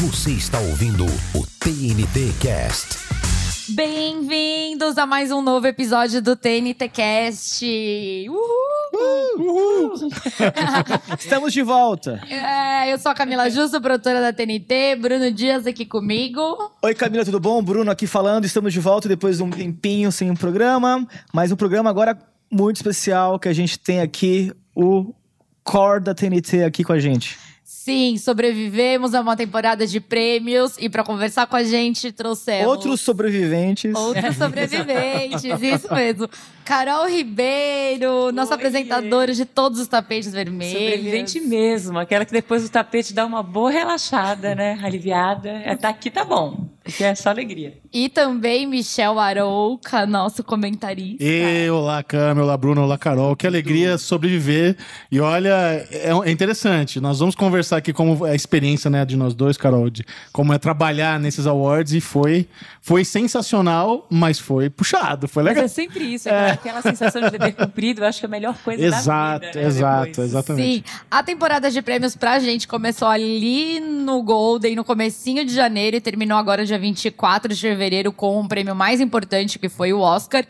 Você está ouvindo o TNT Cast. Bem-vindos a mais um novo episódio do TNT Cast. Uhul! Estamos de volta. É, eu sou a Camila Justo, produtora da TNT. Bruno Dias aqui comigo. Oi, Camila, tudo bom? Bruno aqui falando. Estamos de volta depois de um tempinho sem um programa. Mas um programa agora muito especial que a gente tem aqui o core da TNT aqui com a gente. Sim, sobrevivemos a uma temporada de prêmios e para conversar com a gente trouxemos Outros sobreviventes. outros sobreviventes, isso mesmo. Carol Ribeiro, nossa Oi. apresentadora de todos os tapetes vermelhos. Sobrevivente mesmo, aquela que depois do tapete dá uma boa relaxada, né? Aliviada. É, tá aqui tá bom, porque é só alegria. E também Michel Arouca, nosso comentarista. E, olá, Câmara, olá, Bruno, olá, Carol. Que alegria sobreviver. E olha, é, é interessante. Nós vamos conversar aqui como é a experiência né, de nós dois, Carol, de como é trabalhar nesses awards. E foi, foi sensacional, mas foi puxado, foi Mas legal. é sempre isso, aquela- aquela sensação de dever cumprido, eu acho que é a melhor coisa Exato, da vida. né, exato, depois. exatamente. Sim, a temporada de prêmios pra gente começou ali no Golden, no comecinho de janeiro e terminou agora dia 24 de fevereiro com o prêmio mais importante, que foi o Oscar.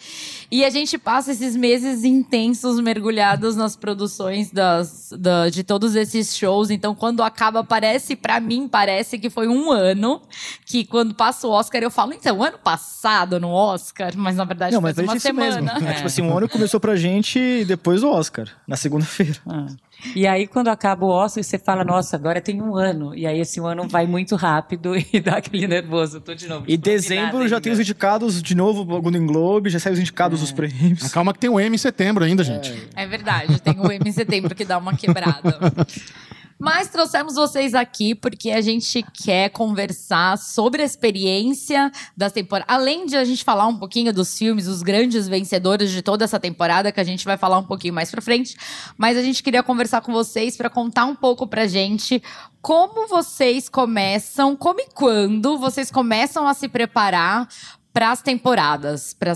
E a gente passa esses meses intensos mergulhados nas produções das, da- de todos esses shows. Então, quando acaba, parece, pra mim, parece que foi um ano. Que quando passa o Oscar, eu falo, então, ano passado no Oscar, mas na verdade Não, mas faz uma isso semana. É, tipo assim, um ano começou pra gente e depois o Oscar, na segunda-feira. Ah. E aí, quando acaba o Oscar, você fala, nossa, agora tem um ano. E aí, esse ano vai muito rápido e dá aquele nervoso. Tô de novo. E tipo, dezembro já ainda. tem os indicados de novo, o Golden Globe, já saiu os indicados dos prêmios. Mas Calma que tem o M em setembro ainda, gente. É verdade, tem o M em setembro que dá uma quebrada. Mas trouxemos vocês aqui porque a gente quer conversar sobre a experiência das temporadas. Além de a gente falar um pouquinho dos filmes, os grandes vencedores de toda essa temporada, que a gente vai falar um pouquinho mais pra frente. Mas a gente queria conversar com vocês para contar um pouco pra gente como vocês começam, como e quando vocês começam a se preparar para as temporadas, para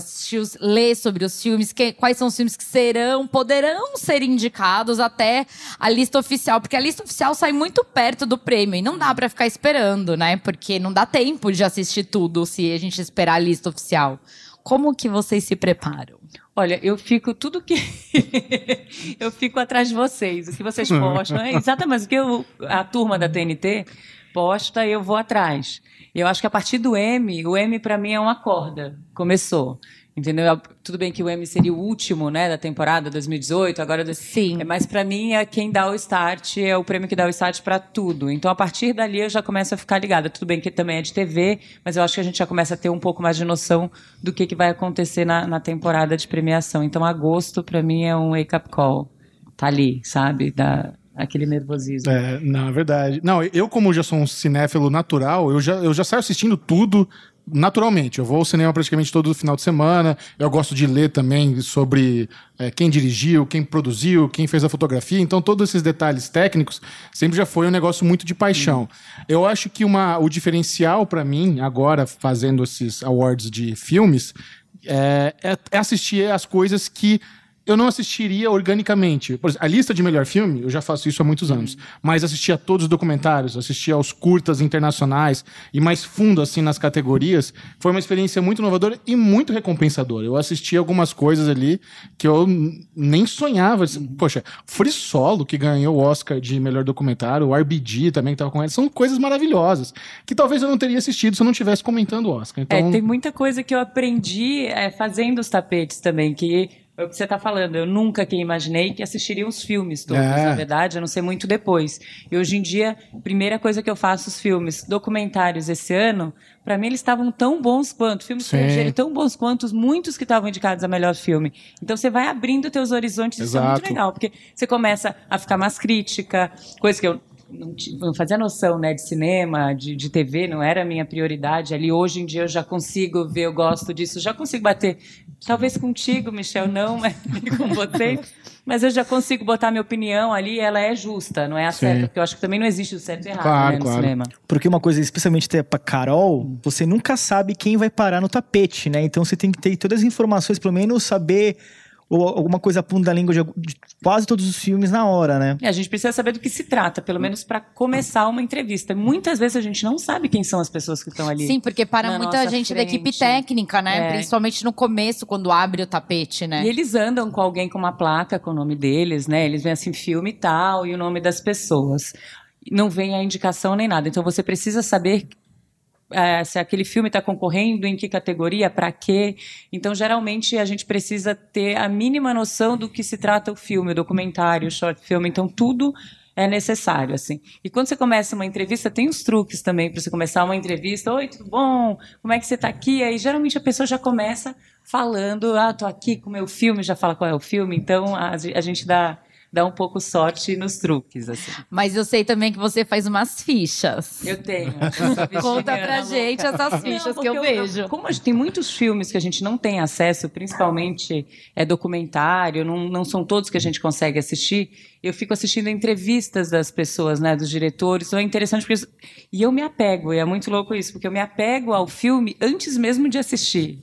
ler sobre os filmes, que- quais são os filmes que serão, poderão ser indicados até a lista oficial, porque a lista oficial sai muito perto do prêmio e não dá para ficar esperando, né? Porque não dá tempo de assistir tudo se a gente esperar a lista oficial. Como que vocês se preparam? Olha, eu fico tudo que. eu fico atrás de vocês. O que vocês postam. É exatamente o que eu- a turma da TNT posta, eu vou atrás. Eu acho que a partir do M, o M para mim é uma corda. Começou. Entendeu? Tudo bem que o M seria o último, né, da temporada 2018, agora do- Sim. É, mas para mim é quem dá o start, é o prêmio que dá o start para tudo. Então a partir dali eu já começo a ficar ligada. Tudo bem que também é de TV, mas eu acho que a gente já começa a ter um pouco mais de noção do que, que vai acontecer na, na temporada de premiação. Então agosto para mim é um wake up call. Tá ali, sabe? Dá aquele nervosismo. É, na verdade. Não, eu, como já sou um cinéfilo natural, eu já, eu já saio assistindo tudo naturalmente. Eu vou ao cinema praticamente todo final de semana. Eu gosto de ler também sobre é, quem dirigiu, quem produziu, quem fez a fotografia. Então, todos esses detalhes técnicos sempre já foi um negócio muito de paixão. Eu acho que uma, o diferencial para mim, agora fazendo esses awards de filmes, é, é- é assistir as coisas que eu não assistiria organicamente. Por exemplo, a lista de melhor filme, eu já faço isso há muitos anos. Mas assistia a todos os documentários, assistia aos curtas internacionais e mais fundo, assim, nas categorias. Foi uma experiência muito inovadora e muito recompensadora. Eu assisti algumas coisas ali que eu nem sonhava. Assim, Poxa, Free Solo, que ganhou o Oscar de melhor documentário, o RBG também, que tava com ele, são coisas maravilhosas. Que talvez eu não teria assistido se eu não tivesse comentando o Oscar. Então, É, tem muita coisa que eu aprendi é, fazendo os tapetes também, que é o que você está falando. Eu nunca que imaginei que assistiria os filmes todos, É. na verdade, a não ser muito depois. E hoje em dia, primeira coisa que eu faço, os filmes documentários esse ano, para mim eles estavam tão bons quanto, filmes estrangeiros tão bons quanto os muitos que estavam indicados a melhor filme. Então você vai abrindo teus horizontes, isso é muito Exato. legal, porque você começa a ficar mais crítica, coisa que eu não fazia noção né, de cinema, de, de TV, não era a minha prioridade. Ali hoje em dia eu já consigo ver, eu gosto disso, já consigo bater. Talvez contigo, Michel, não, mas com vocês. Mas eu já consigo botar minha opinião ali, ela é justa, não é a Sim. certa, porque eu acho que também não existe o certo e errado Claro, né, no claro. cinema. Porque uma coisa, especialmente até pra Carol, você nunca sabe quem vai parar no tapete, né? Então você tem que ter todas as informações, pelo menos saber ou alguma coisa punta da língua de, de quase todos os filmes na hora, né? E a gente precisa saber do que se trata, pelo menos para começar uma entrevista. Muitas vezes a gente não sabe quem são as pessoas que estão ali. Sim, porque para muita gente da equipe frente. técnica, né? É. Principalmente no começo, quando abre o tapete, né? E eles andam com alguém com uma placa com o nome deles, né? Eles veem assim, filme e tal, e o nome das pessoas. Não vem a indicação nem nada. Então você precisa saber eh, se aquele filme está concorrendo, em que categoria, para quê. Então, geralmente, a gente precisa ter a mínima noção do que se trata o filme, o documentário, o short film. Então, tudo é necessário, assim. E quando você começa uma entrevista, tem os truques também para você começar uma entrevista. Oi, tudo bom? Como é que você está aqui? Aí, geralmente, a pessoa já começa falando, ah, tô aqui com o meu filme, já fala qual é o filme. Então, a, a gente dá, dá um pouco sorte nos truques, assim. Mas eu sei também que você faz umas fichas. Eu tenho. Conta pra gente louca. essas fichas Não, que eu porque vejo. como tem muitos filmes que a gente não tem acesso, principalmente é documentário, não, não são todos que a gente consegue assistir, eu fico assistindo entrevistas das pessoas, né, dos diretores, então é interessante porque isso- e eu me apego, e é muito louco isso, porque eu me apego ao filme antes mesmo de assistir.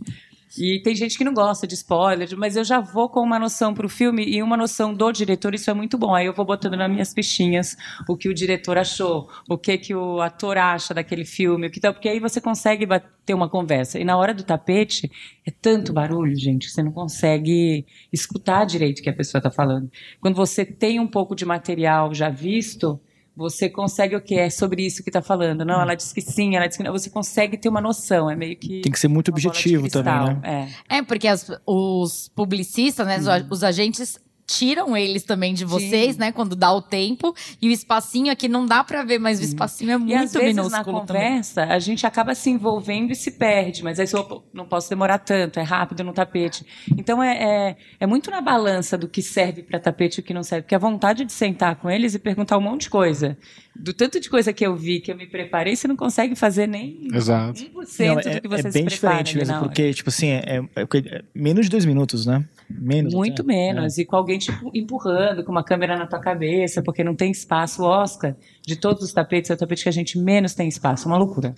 E tem gente que não gosta de spoiler, mas eu já vou com uma noção para o filme e uma noção do diretor, isso é muito bom. Aí eu vou botando nas minhas fichinhas o que o diretor achou, o que, que o ator acha daquele filme, o que tal, porque aí você consegue ter uma conversa. E na hora do tapete, é tanto barulho, gente, que você não consegue escutar direito o que a pessoa está falando. Quando você tem um pouco de material já visto, você consegue o que é sobre isso que está falando. Não, ela disse que sim, ela disse que não. Você consegue ter uma noção, é meio que Tem que ser muito objetivo também, né? É. É, porque as- os publicistas, né, a- os agentes tiram eles também de vocês, né, quando dá o tempo. E o espacinho aqui não dá pra ver, mas o espacinho é E às muito vezes na minúsculo também. conversa a gente acaba se envolvendo e se perde, mas aí eu não posso demorar tanto, é rápido no tapete. Então é, é, é muito na balança do que serve para tapete e o que não serve, porque a vontade de sentar com eles e perguntar um monte de coisa. Do tanto de coisa que eu vi, que eu me preparei, você não consegue fazer nem Exato. 1% Não, é, do que você é se bem prepara diferente mesmo, na porque, tipo assim, é, é- é menos de dois minutos, né? Menos. Muito até. menos. E com alguém tipo, empurrando, com uma câmera na tua cabeça, porque não tem espaço. O Oscar, de todos os tapetes, é o tapete que a gente menos tem espaço. Uma loucura.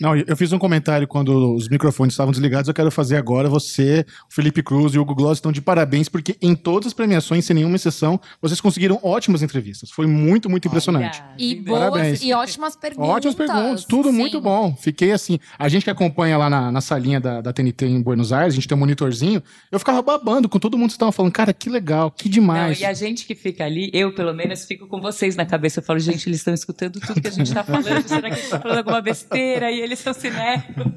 Não, eu fiz um comentário quando os microfones estavam desligados. Eu quero fazer agora. Você, o Felipe Cruz e o Hugo Gloss estão de parabéns, porque em todas as premiações, sem nenhuma exceção, vocês conseguiram ótimas entrevistas. Foi muito, muito impressionante. E Obrigada. boas Parabéns. e ótimas perguntas. Ótimas perguntas, tudo Sim. muito bom. Fiquei assim. A gente que acompanha lá na, na salinha da, da TNT em Buenos Aires, a gente tem um monitorzinho. Eu ficava babando com todo mundo que estava falando, cara, que legal, que Não, demais. e a gente que fica ali, eu pelo menos fico com vocês na cabeça. Eu falo, gente, eles estão escutando tudo que a gente está falando. Será que a gente está falando alguma besteira? E eles são cinéfilos.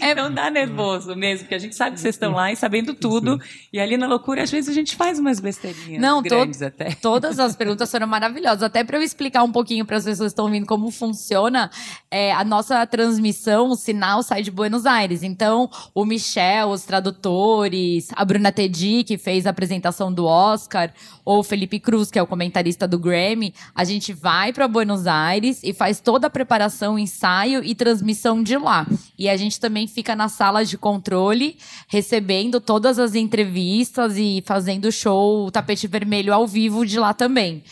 É, não dá nervoso mesmo, porque a gente sabe que vocês estão lá e sabendo tudo. E ali na loucura, às vezes a gente faz umas besteirinhas Não, to- grandes até. Todas as perguntas foram maravilhosas. Até para eu explicar um pouquinho para as pessoas que estão ouvindo como funciona, é, a nossa transmissão, o sinal sai de Buenos Aires. Então, o Michel, os tradutores, a Bruna Tedi, que fez a apresentação do Oscar, ou o Felipe Cruz, que é o comentarista do Grammy, a gente vai para Buenos Aires e faz toda a preparação, ensaio e transmissão de lá. E a gente também fica na sala de controle, recebendo todas as entrevistas e fazendo show o tapete vermelho ao vivo de lá também.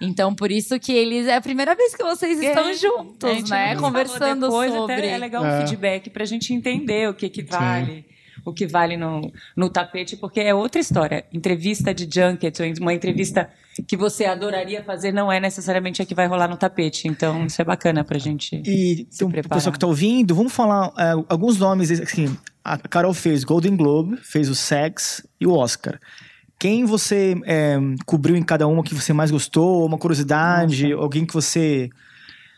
Então, por isso que eles. É a primeira vez que vocês estão É, juntos, gente né? Conversando depois, sobre. Até é legal um É. feedback para a gente entender o que, que vale. O que vale no, no tapete, porque é outra história. Entrevista de junket, uma entrevista que você adoraria fazer, não é necessariamente a que vai rolar no tapete. Então, isso é bacana pra gente. E Se um preparar. pessoal que tá ouvindo, vamos falar é, alguns nomes. Assim, a Carol fez Golden Globe, fez o Sex e o Oscar. Quem você é, cobriu em cada uma que você mais gostou? Uma curiosidade? Alguém que você.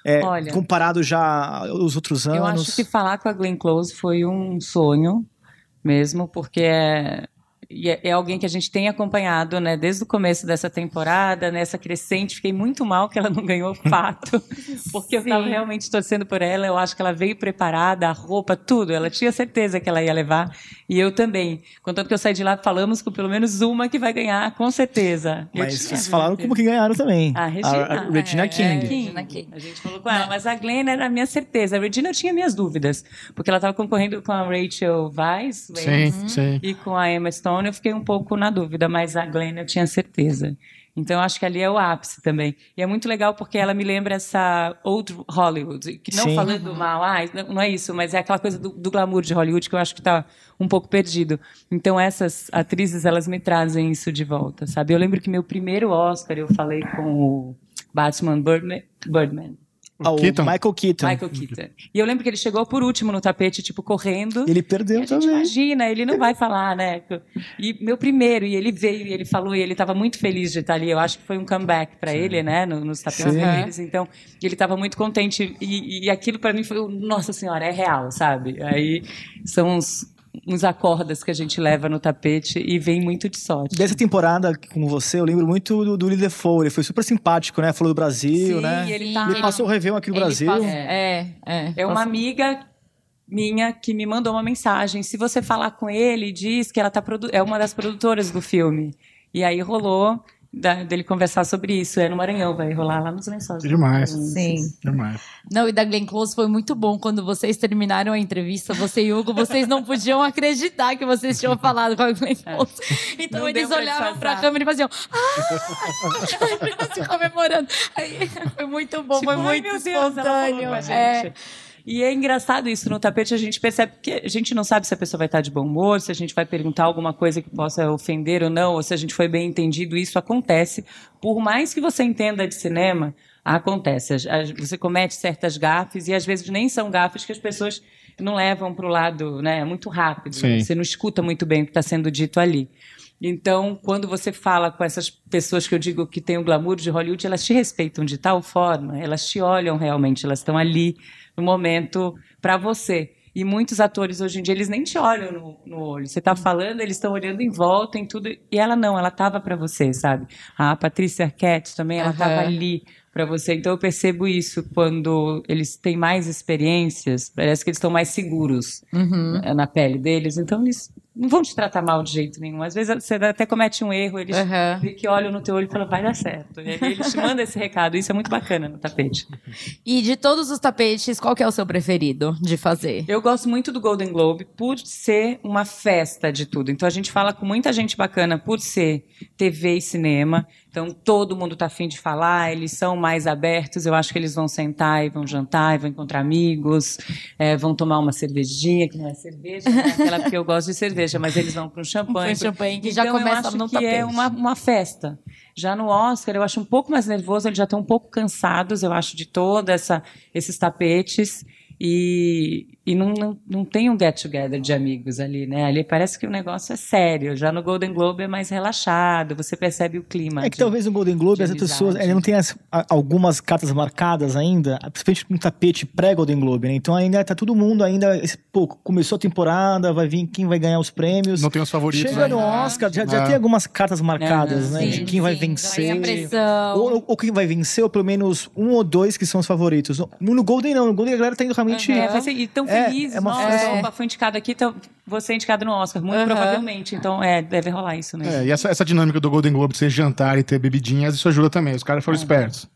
é, Olha, comparado já aos outros anos? Eu acho que falar com a Glenn Close foi um sonho mesmo, porque é, e é, é alguém que a gente tem acompanhado, né, desde o começo dessa temporada, nessa crescente. Fiquei muito mal que ela não ganhou fato, porque eu estava Sim. realmente torcendo por ela. Eu acho que ela veio preparada, a roupa, tudo. Ela tinha certeza que ela ia levar, e eu também. Contanto que eu saí de lá, falamos com pelo menos uma que vai ganhar, com certeza. Mas tinha vocês falaram certeza. como que ganharam também. A Regina, a Regina é, King. é, Regina King. A gente falou com ela, mas a Glenn era a minha certeza. A Regina eu tinha minhas dúvidas, porque ela estava concorrendo com a Rachel Weisz Sim, Weisz, sim. e com a Emma Stone eu fiquei um pouco na dúvida, mas a Glenn eu tinha certeza. Então acho que ali é o ápice também. E é muito legal porque ela me lembra essa old Hollywood, que não Sim. falando mal, ah, não não é isso, mas é aquela coisa do, do glamour de Hollywood que eu acho que está um pouco perdido. Então essas atrizes, elas me trazem isso de volta, sabe? Eu lembro que meu primeiro Oscar eu falei com o Batman Birdman, Birdman Ah, o Keaton. Michael Keaton. Michael Keaton. E eu lembro que ele chegou por último no tapete, tipo, correndo. Ele E perdeu também. imagina, ele não vai falar, né? E meu primeiro, e ele veio e ele falou, e ele estava muito feliz de estar ali. Eu acho que foi um comeback para ele, né? no- Nos tapetes vermelhos. Então, ele estava muito contente. E, e aquilo para mim foi, nossa senhora, é real, sabe? Aí são uns, uns acordas que a gente leva no tapete e vem muito de sorte. Dessa temporada com você, eu lembro muito do, do Willie Defoe. Ele foi super simpático, né? Falou do Brasil, Sim, né? e ele Sim, tá- Ele passou o Réveillon aqui no Ele Brasil. passa- É, é. É uma amiga minha que me mandou uma mensagem. Se você falar com ele, diz que ela tá produ- é uma das produtoras do filme. E aí rolou da- dele conversar sobre isso. É no Maranhão, vai rolar lá nos lençóis. Demais. Sim. Demais. Não, e da Glenn Close foi muito bom. Quando vocês terminaram a entrevista, você e Hugo, vocês não podiam acreditar que vocês tinham falado com a Glenn Close. Então É. Não eles pra olhavam disfarçar. pra câmera e faziam. Ah! se comemorando. Aí, foi muito bom, foi Tipo, muito "Ai, meu Deus, ela falou espontâneo. a gente." É. E é engraçado isso no tapete, a gente percebe que a gente não sabe se a pessoa vai estar de bom humor, se a gente vai perguntar alguma coisa que possa ofender ou não, ou se a gente foi bem entendido, isso acontece. Por mais que você entenda de cinema, acontece. Você comete certas gafes e às vezes nem são gafes que as pessoas não levam para o lado, né? Muito rápido. Sim. Você não escuta muito bem o que está sendo dito ali. Então, quando você fala com essas pessoas que eu digo que têm o glamour de Hollywood, elas te respeitam de tal forma, elas te olham realmente, elas estão ali no momento para você. E muitos atores hoje em dia, eles nem te olham no, no olho. Você está falando, eles estão olhando em volta, em tudo. E ela não, ela estava para você, sabe? A Patrícia Arquette também, ela estava ali para você. Então eu percebo isso quando eles têm mais experiências, parece que eles estão mais seguros Uhum. eh, na pele deles. Então eles não vão te tratar mal de jeito nenhum. Às vezes você até comete um erro, eles vê que olham no teu olho e falam, vai dar certo. E aí eles te mandam esse recado. Isso é muito bacana no tapete. E de todos os tapetes, qual que é o seu preferido de fazer? Eu gosto muito do Golden Globe por ser uma festa de tudo. Então a gente fala com muita gente bacana por ser TV e cinema. Então todo mundo tá afim de falar, eles são mais abertos. Eu acho que eles vão sentar e vão jantar, e vão encontrar amigos, eh, vão tomar uma cervejinha, que não é cerveja, né? aquela porque eu gosto de cerveja, mas eles vão para um champanhe. Champanhe que já Então, começa eu acho no que tapete. é uma, uma festa. Já no Oscar, eu acho um pouco mais nervoso, eles já estão um pouco cansados, eu acho, de toda essa esses tapetes. E, e não, não, não tem um get-together de amigos ali, né? Ali parece que o negócio é sério. Já no Golden Globe é mais relaxado, você percebe o clima. É que de- talvez no Golden Globe as pessoas ainda não tem as- algumas cartas marcadas ainda, principalmente no tapete pré-Golden Globe, né? Então ainda tá todo mundo ainda, pô, começou a temporada, vai vir quem vai ganhar os prêmios. Não tem os favoritos. Chega né? no Oscar, já, já Ah. tem algumas cartas marcadas, Não, não, né? sim, de quem vai sim, vencer. vai a pressão. Ou, ou quem vai vencer, ou pelo menos um ou dois que são os favoritos. No, no Golden não, no Golden a galera tá indo realmente. É, vai É, é uma Nossa, festa. opa, foi indicado aqui, então você é indicado no Oscar. Muito provavelmente. Então, é, deve rolar isso mesmo. É, e essa, essa dinâmica do Golden Globe de ser jantar e ter bebidinhas, isso ajuda também. Os caras foram espertos.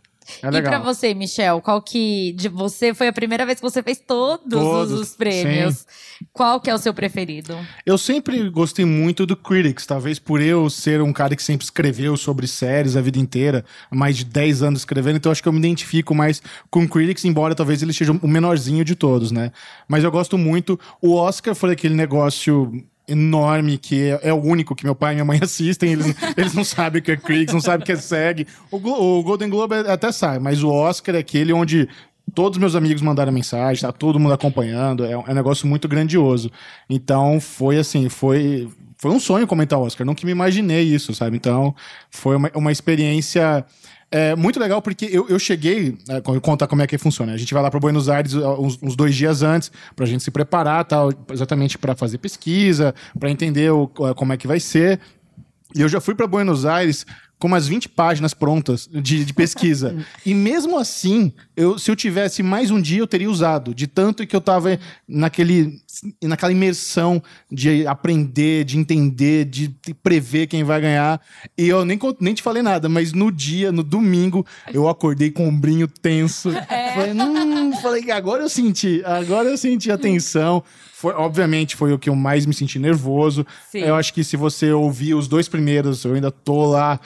É E pra você, Michel, qual que de você foi a primeira vez que você fez todos, Todos, os, os prêmios? Qual que é o seu preferido? Eu sempre gostei muito do Critics, talvez por eu ser um cara que sempre escreveu sobre séries a vida inteira, há mais de 10 anos escrevendo, então acho que eu me identifico mais com o Critics, embora talvez ele seja o menorzinho de todos, né? Mas eu gosto muito. O Oscar foi aquele negócio enorme que é, é o único que meu pai e minha mãe assistem, eles, eles não sabem o que é Critics, não sabem o que é SEG. O, o Golden Globe até sai, mas o Oscar é aquele onde Todos meus amigos mandaram mensagem, tá todo mundo acompanhando, é um, é um negócio muito grandioso. Então foi assim, foi, foi um sonho comentar o Oscar, nunca me imaginei isso, sabe? Então foi uma, uma experiência é, muito legal, porque eu, eu cheguei, é, contar como é que funciona. A gente vai lá para Buenos Aires uh, uns, uns dois dias antes, pra gente se preparar, tal, exatamente para fazer pesquisa, para entender o- como é que vai ser. E eu já fui para Buenos Aires com umas 20 páginas prontas de, de pesquisa. e mesmo assim, eu, se eu tivesse mais um dia, eu teria usado. De tanto que eu tava naquele, naquela imersão de aprender, de entender, de prever quem vai ganhar. E eu nem, nem te falei nada, mas no dia, no domingo, eu acordei com o ombrinho tenso. Falei, hum, falei, agora eu senti, agora eu senti a tensão. Foi, obviamente, foi o que eu mais me senti nervoso. Sim. Eu acho que se você ouvir os dois primeiros, eu ainda tô lá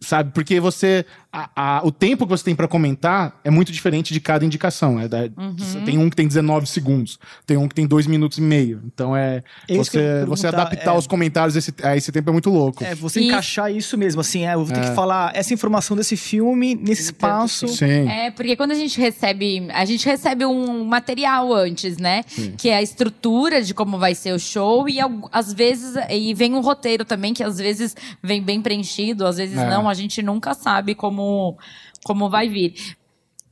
Sabe? Porque você. a- a- o tempo que você tem pra comentar é muito diferente de cada indicação. É da- Uhum. Tem um que tem 19 segundos, tem um que tem 2 minutos e meio. Então é. Ia você, você adaptar é. os comentários esse- a esse tempo é muito louco. É, você Isso. encaixar isso mesmo, assim, é, eu vou ter É. que falar essa informação desse filme nesse espaço. Sim. É, porque quando a gente recebe, a gente recebe um material antes, né? Que é a estrutura de como vai ser o show e às vezes e vem um roteiro também que às vezes vem bem preenchido, às vezes É. não, a gente nunca sabe como como vai vir.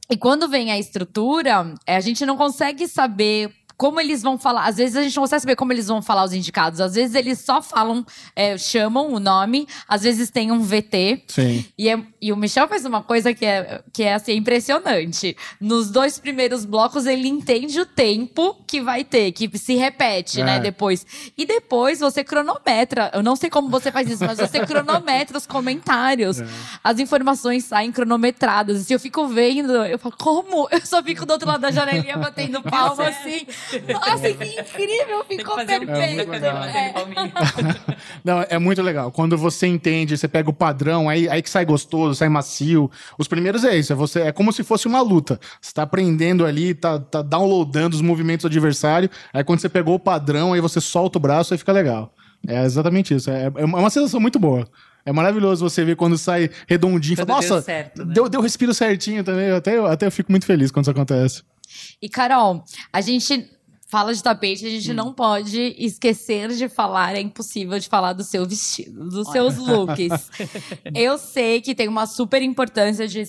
E quando vem a estrutura, é, a gente não consegue saber como eles vão falar. Às vezes a gente não consegue saber como eles vão falar os indicados. Às vezes eles só falam, é, chamam o nome. Às vezes tem um VT. Sim. E, é- e o Michel faz uma coisa que é, que é assim, impressionante. Nos dois primeiros blocos, ele entende o tempo que vai ter, que se repete, É. né? Depois. E depois você cronometra. Eu não sei como você faz isso, mas você cronometra os comentários. É. As informações saem cronometradas. E se eu fico vendo, eu falo, como? Eu só fico do outro lado da janelinha batendo palma assim. Nossa, que incrível! Ficou perfeito. É. Não, é muito legal. Quando você entende, você pega o padrão, aí, aí que sai gostoso, sai macio. Os primeiros é isso, é, você, é como se fosse uma luta. Você tá aprendendo ali, tá, tá downloadando os movimentos do adversário. Aí quando você pegou o padrão, aí você solta o braço, aí fica legal. É exatamente isso. É, é uma sensação muito boa. É maravilhoso você ver quando sai redondinho. Quando Fala, deu Nossa, certo, né?" deu, deu respiro certinho também. Até, eu até eu fico muito feliz quando isso acontece. E, Carol, a gente fala de tapete, a gente não pode esquecer de falar, é impossível de falar do seu vestido, dos seus looks. Eu sei que tem uma super importância de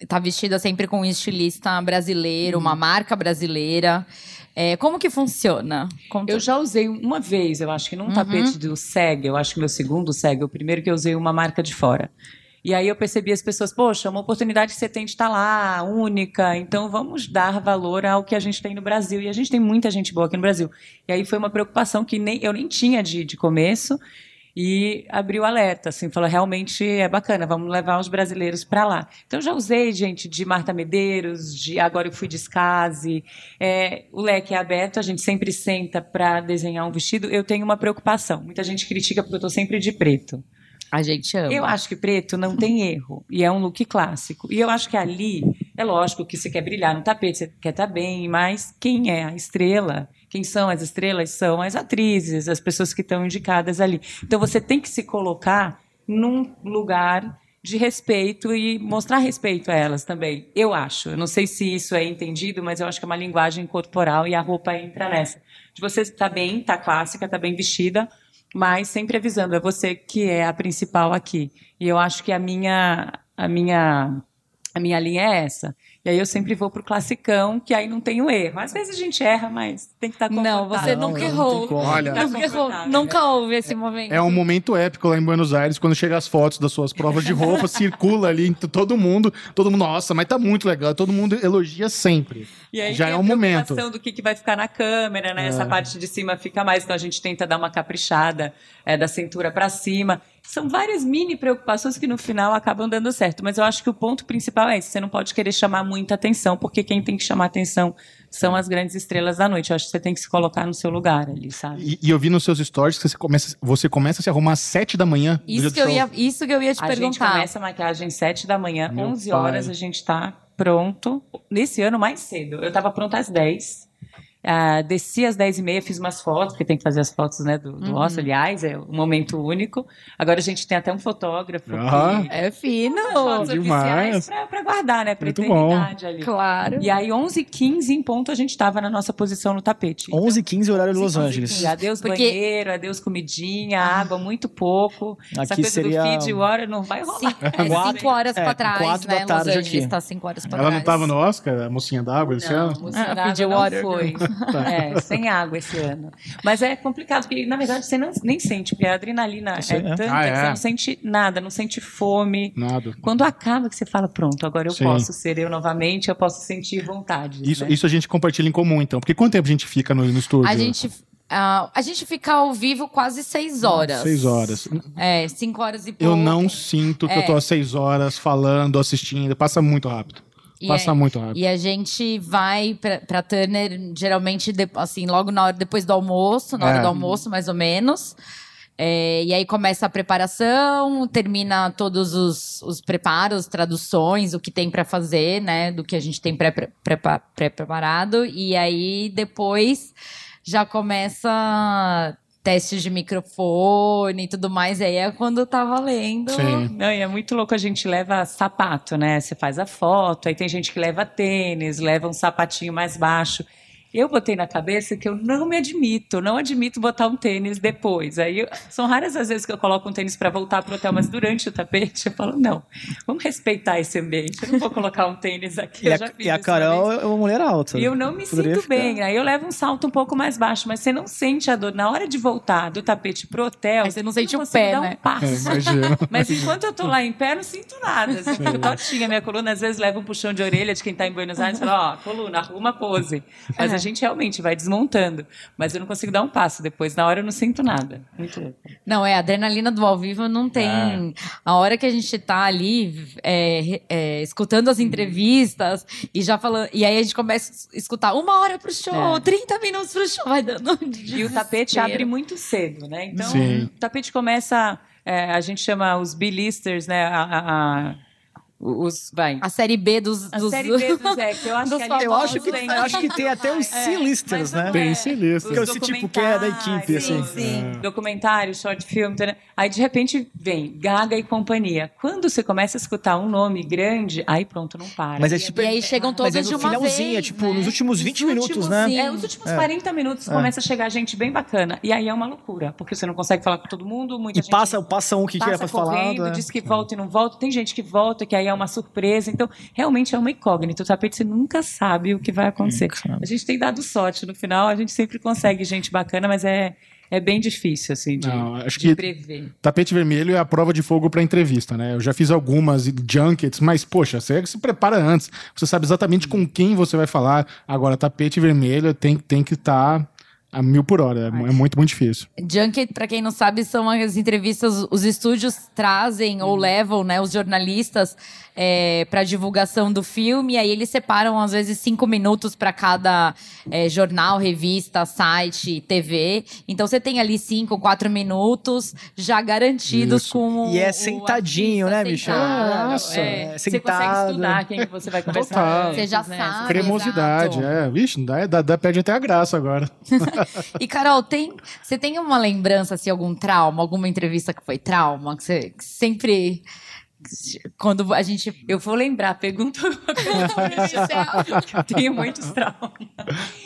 estar vestida sempre com um estilista brasileiro, uma marca brasileira. É, como que funciona? Conta. Eu já usei uma vez, eu acho que num Uhum. tapete do SEG, eu acho que meu segundo SEG, o primeiro que eu usei uma marca de fora. E aí eu percebi as pessoas, poxa, uma oportunidade que você tem de estar lá, única, então vamos dar valor ao que a gente tem no Brasil. E a gente tem muita gente boa aqui no Brasil. E aí foi uma preocupação que nem, eu nem tinha de, de começo e abriu alerta, assim, falou, realmente é bacana, vamos levar os brasileiros para lá. Então já usei, gente, de Marta Medeiros, de agora eu fui de Skazi, é, o leque é aberto, a gente sempre senta para desenhar um vestido. Eu tenho uma preocupação. Muita gente critica porque eu estou sempre de preto. A gente ama. Eu acho que preto não tem erro. E é um look clássico. E eu acho que ali, é lógico que você quer brilhar no tapete, você quer estar bem, mas quem é a estrela? Quem são as estrelas? São as atrizes, as pessoas que estão indicadas ali. Então você tem que se colocar num lugar de respeito e mostrar respeito a elas também. Eu acho. Eu não sei se isso é entendido, mas eu acho que é uma linguagem corporal e a roupa entra nessa. De você estar bem, estar clássica, estar bem vestida, mas sempre avisando, é você que é a principal aqui. E eu acho que a minha a minha a minha linha é essa. E aí eu sempre vou pro classicão, que aí não tem o erro. Às vezes a gente erra, mas tem que estar Não, você Não, nunca não errou. como. Olha, Nunca errou. Nunca houve esse momento. É um momento épico lá em Buenos Aires, quando chega as fotos das suas provas de roupa, circula ali entre todo mundo, todo mundo, nossa, mas tá muito legal, todo mundo elogia sempre. E aí Já tem é a um momento. preocupação do que, que vai ficar na câmera, né? Essa parte de cima fica mais, então a gente tenta dar uma caprichada é, da cintura para cima. São várias mini preocupações que no final acabam dando certo, mas eu acho que o ponto principal é esse: você não pode querer chamar muita atenção, porque quem tem que chamar atenção são as grandes estrelas da noite. Eu acho que você tem que se colocar no seu lugar ali, sabe? E, e eu vi nos seus stories que você começa, você começa a se arrumar às sete da manhã. Isso que, eu show. ia, isso que eu ia te a gente perguntar. começa a maquiagem às 7 da manhã, Meu 11 pai. horas a gente tá pronto. Nesse ano, mais cedo. Eu tava pronta às 10. Ah, desci às 10 e meia, fiz umas fotos, porque tem que fazer as fotos né, do, do Uhum. Oscar, aliás, é um momento único. Agora a gente tem até um fotógrafo Aham. que É fino. fotos demais. oficiais pra, pra guardar, né? Pra Muito bom. eternidade ali. Claro. E aí, 11h15 em ponto, a gente tava na nossa posição no tapete. 11 h 15 horário de Los 11h15, Angeles. Adeus Porque- banheiro, adeus comidinha, água, muito pouco. Essa Aqui coisa seria- do feed water não vai rolar. Cinco, é Quatro- cinco horas é, pra trás, quatro né? da tarde Los Angeles aqui. tá cinco horas pra Ela trás. não tava no Oscar, a mocinha d'água esse Não, ano? Ah, Ceará Fiji não Water. foi. É, sem água esse ano. Mas é complicado, porque na verdade você não, nem sente, porque a adrenalina Isso é é. tanta Ah, que é? você não sente nada, não sente fome. Nada. Quando acaba que você fala, pronto, agora eu Sim. posso ser eu novamente, eu posso sentir vontade. Isso, né? isso a gente compartilha em comum, então. Porque quanto tempo a gente fica no, no estúdio? A gente, ah, a gente fica ao vivo quase seis horas. Seis horas. É, cinco horas e pouco. Eu não sinto que eu tô É. às seis horas falando, assistindo. Passa muito rápido. E Passa é- muito rápido. E a gente vai pra, pra Turner, geralmente, de- assim, logo na hora, depois do almoço, na hora É. do almoço, mais ou menos. É, e aí começa a preparação, termina todos os, os preparos, traduções, o que tem para fazer, né? Do que a gente tem pré-preparado. E aí depois já começa testes de microfone e tudo mais. Aí é quando tá valendo. Sim. Não, e é muito louco, a gente leva sapato, né? Você faz a foto, aí tem gente que leva tênis, leva um sapatinho mais baixo. Eu botei na cabeça que eu não me admito, não admito botar um tênis depois. Aí são raras as vezes que eu coloco um tênis para voltar pro hotel, mas durante o tapete eu falo não, vamos respeitar esse ambiente. Eu não vou colocar um tênis aqui. E eu a, já fiz e a Carol vez. é uma mulher alta. E eu não me Poderia sinto ficar- bem. Aí eu levo um salto um pouco mais baixo, mas você não sente a dor. Na hora de voltar do tapete pro hotel, Aí você não sente o consigo pé, dar né? um passo. É, imagino. Mas enquanto eu tô lá em pé, eu não sinto nada. Assim, fico tortinha. Minha coluna às vezes leva um puxão de orelha de quem tá em Buenos Aires e fala, ó, coluna, arruma a pose. Mas a gente realmente vai desmontando. Mas eu não consigo dar um passo depois. Na hora eu não sinto nada. Muito louco. Não, é, a adrenalina do ao vivo não tem. A hora que a gente tá ali é, é, escutando as entrevistas e já falando. E aí a gente começa a escutar uma hora pro show, É. 30 minutos pro show, vai dando. um E o tapete abre muito cedo, né? Então, Sim. o tapete começa... é, a gente chama os B-listers, né? A, a- a- os... Vai. A série B dos. A dos série B do Zé, que eu acho dos que ali Eu acho, que, tem- eu acho que tem até uns É, né? Tem é. sinistro. Que eu tipo, que é da equipe, documentários, assim. Sim, documentário, short film. entendeu? Aí, de repente, vem Gaga e companhia. Quando você começa a escutar um nome grande, aí pronto, não para. Mas é E tipo- E aí chegam todos Mas é de no uma finalzinho, é vez, tipo, né? nos últimos 20 Os minutos, últimos, né? sim. É, os últimos É. 40 minutos começa a chegar gente bem bacana. E aí é uma loucura, porque você não consegue falar com todo mundo, muita E gente passa, passa um que passa quer pra falar. né? diz que volta e não volta. Tem gente que volta, que aí é uma surpresa. Então, realmente é uma incógnita. O tapete você nunca sabe o que vai acontecer. Nunca. A gente tem dado sorte. No final, a gente sempre consegue gente bacana, mas é, é bem difícil, assim, de, Não, acho de que prever. tapete vermelho é a prova de fogo pra entrevista, né? Eu já fiz algumas junkets, mas, poxa, você se prepara antes. Você sabe exatamente com quem você vai falar. Agora, tapete vermelho tem, tem que estar a mil por hora. É, é muito, muito difícil. Junket, pra quem não sabe, são as entrevistas, os estúdios trazem ou levam, né, os jornalistas é, para divulgação do filme, e aí eles separam às vezes cinco minutos para cada é, jornal, revista, site, TV. Então você tem ali cinco, quatro minutos já garantidos Isso. com o, E é sentadinho, né, Michel? sentado. Nossa, É. é Você consegue sentado. estudar quem que você vai conversar. Total. Você já né? sabe. Cremosidade, exato. é. Vixe, dá, dá, dá, perde até a graça agora. E Carol, tem, você tem uma lembrança, assim, algum trauma, alguma entrevista que foi trauma, que você que sempre quando a gente Eu vou lembrar, pergunta Eu tenho muitos traumas.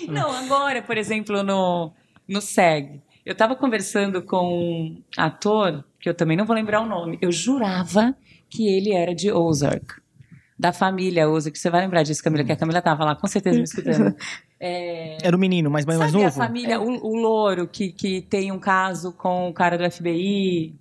Não, agora, por exemplo, no, no SEG, eu estava conversando com um ator, que eu também não vou lembrar o nome, eu jurava que ele era de Ozark. Da família Ozark. Você vai lembrar disso, Camila, que a Camila estava lá, com certeza me escutando. É, Era o menino, mas mais, mais Sabe a novo? família, o, o louro que, que tem um caso com o cara do FBI,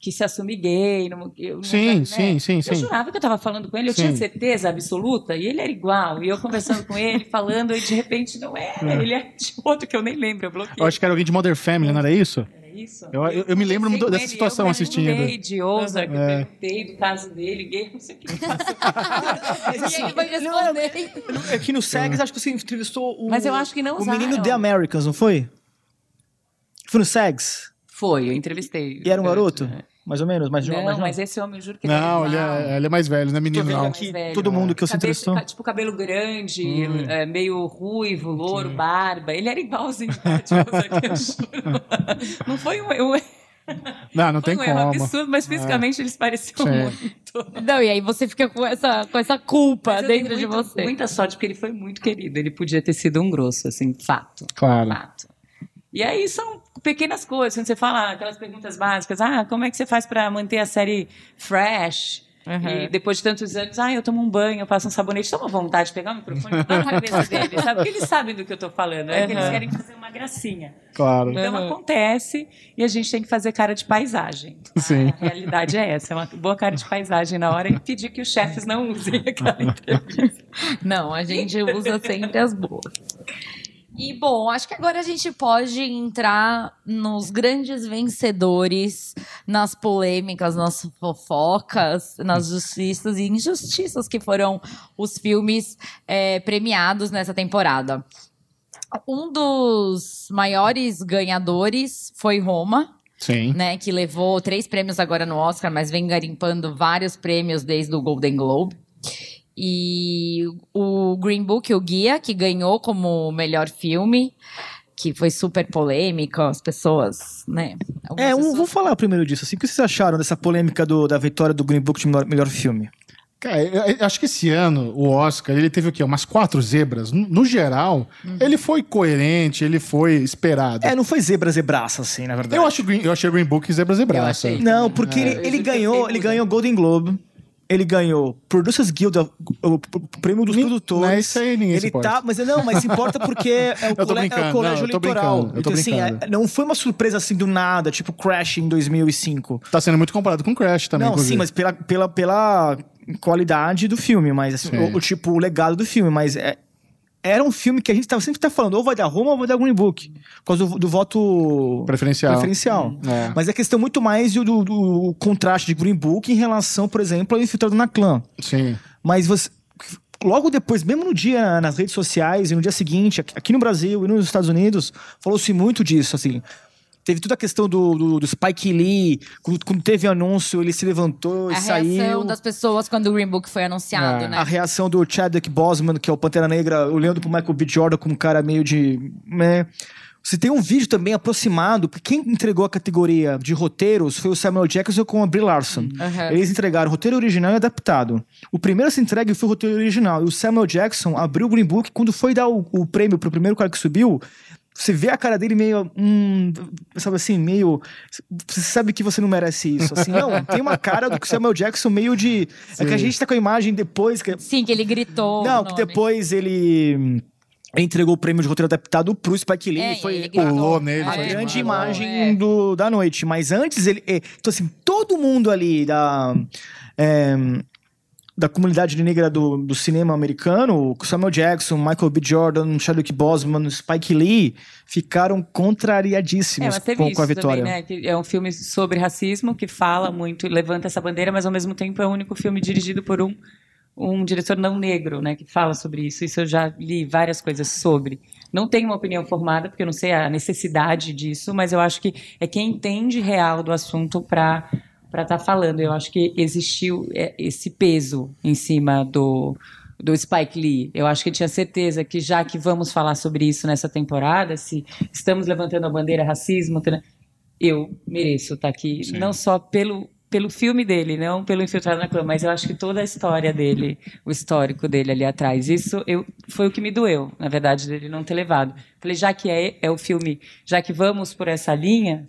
que se assume gay. Não, eu, Sim, né? sim, sim, Eu sim. jurava que eu estava falando com ele, eu Sim. tinha certeza absoluta, e ele era igual. E eu conversando com ele, falando, e de repente não era. Ele é de outro que eu nem lembro, eu bloqueei. Eu acho que era alguém de Modern Family, não era isso? Era isso? Eu- eu- eu me lembro dessa ele, situação eu assistindo. de Ozark, eu É. perguntei do caso dele, gay, não sei o que. E ele vai responder. Aqui no SEGS, acho que você entrevistou o. Mas eu acho que não O menino usaram. The Americans, não foi? Foi no SEGS? Foi, eu entrevistei. E era um garoto? Mais ou menos? Mais Não, mais mas esse homem, eu juro que ele Não, é ele é, ele é mais velho, não é menino, vendo não. aqui. velho. todo mundo que você Cabeça- entrevistou? ca- Tipo, cabelo grande, Hum. é, meio ruivo, louro, barba. Ele era igualzinho. cara, tipo, eu. Não foi um, um, Não, não foi tem um como. absurdo, mas fisicamente eles pareciam Sim. muito. Não, e aí você fica com essa, com essa culpa Mas eu dentro tenho de você. Muita sorte, porque ele foi muito querido. Ele podia ter sido um grosso, assim, fato. Claro. Fato. E aí são pequenas coisas. Quando você fala aquelas perguntas básicas, ah, como é que você faz para manter a série fresh? Uhum. E depois de tantos anos, ah, eu tomo um banho, eu passo um sabonete, toma vontade de pegar o microfone e na cabeça dele, sabe? Porque eles sabem do que eu tô falando, é que eles querem fazer uma gracinha. Claro. Então Uhum. acontece e a gente tem que fazer cara de paisagem. Sim. A realidade é essa, é uma boa cara de paisagem na hora e pedir que os chefes não usem aquela entrevista. Não, a gente usa sempre as boas. E bom, acho que agora a gente pode entrar nos grandes vencedores, nas polêmicas, nas fofocas, nas justiças e injustiças que foram os filmes eh, premiados nessa temporada. Um dos maiores ganhadores foi Roma, Sim. né? Que levou três prêmios agora no Oscar, mas vem garimpando vários prêmios desde o Golden Globe. E o Green Book, o Guia, que ganhou como melhor filme, que foi super polêmico, as pessoas, né? Algumas É, um, pessoas- vamos falar primeiro disso. Assim, o que vocês acharam dessa polêmica do- da vitória do Green Book de melhor, melhor filme? Cara, eu, eu acho que esse ano o Oscar ele teve o quê? Umas quatro zebras. No, no geral, ele foi coerente, ele foi esperado. É, não foi zebra zebraça, assim, na verdade. eu, acho, eu achei Green Book zebra zebraça. Não, porque É. ele, ele Eu ganhou, ele ganhou Golden Globe. Ele ganhou Producers Guild, o, o- prêmio dos produtores. não é isso aí, ninguém ele tá, mas não, mas importa porque é o, tô cole- é o colégio não, eu tô eleitoral. brincando, eu tô então, assim, brincando. é- não foi uma surpresa assim do nada, tipo Crash em 2005. Tá sendo muito comparado com Crash também, não, inclusive. sim, mas pela, pela, pela qualidade do filme, mas assim, Sim. o, o tipo, o legado do filme, mas é, era um filme que a gente tava, sempre tá falando, ou vai dar Roma ou vai dar Green Book, por causa do, do voto Preferencial. preferencial. É. Mas é questão muito mais do, do- do contraste de Green Book em relação, por exemplo, ao Infiltrado na Clã. Sim. Mas você. Logo depois, mesmo no dia, nas redes sociais, e no dia seguinte, aqui- aqui no Brasil e nos Estados Unidos, falou-se muito disso, assim. Teve toda a questão do, do, do Spike Lee, quando, quando teve anúncio, ele se levantou e A saiu. reação das pessoas quando o Green Book foi anunciado, É. né? A reação do Chadwick Boseman, que é o Pantera Negra, olhando pro Michael B. Jordan como um cara meio de. Né? Você tem um vídeo também aproximado, porque quem entregou a categoria de roteiros foi o Samuel Jackson com a Brie Larson. Uhum. Eles entregaram roteiro original e adaptado. O primeiro a se entrega foi o roteiro original. E o Samuel Jackson abriu o Green Book. Quando foi dar o, o prêmio pro primeiro cara que subiu, você vê a cara dele meio. Hum, sabe assim, meio. Você sabe que você não merece isso. Assim, não, tem uma cara do Samuel Jackson meio de. É que a gente tá com a imagem depois. Que, Sim, que ele gritou. não, que depois ele. entregou o prêmio de roteiro adaptado pro Spike Lee. É, foi pulou nele, a grande imagem É. do, da noite. Mas antes ele. é, então, assim, todo mundo ali da. é, da comunidade negra do, do cinema americano, Samuel Jackson, Michael B. Jordan, Chadwick Boseman, Spike Lee, ficaram É, contrariadíssimos teve com, com a vitória. também, né? É um filme sobre racismo que fala muito e levanta essa bandeira, mas ao mesmo tempo é o único filme dirigido por um, um diretor não negro, né? Que fala sobre isso. Isso eu já li várias coisas sobre. Não tenho uma opinião formada, porque eu não sei a necessidade disso, mas eu acho que é quem entende real do assunto para para estar falando. Eu acho que existiu é, esse peso em cima do do Spike Lee. Eu acho que tinha certeza que já que vamos falar sobre isso nessa temporada, se estamos levantando a bandeira racismo, eu mereço estar aqui, Sim. não só pelo pelo filme dele, não pelo Infiltrado na Clã, mas eu acho que toda a história dele, o histórico dele ali atrás, isso eu, foi o que me doeu, na verdade, dele não ter levado. Falei, já que é, é o filme, já que vamos por essa linha,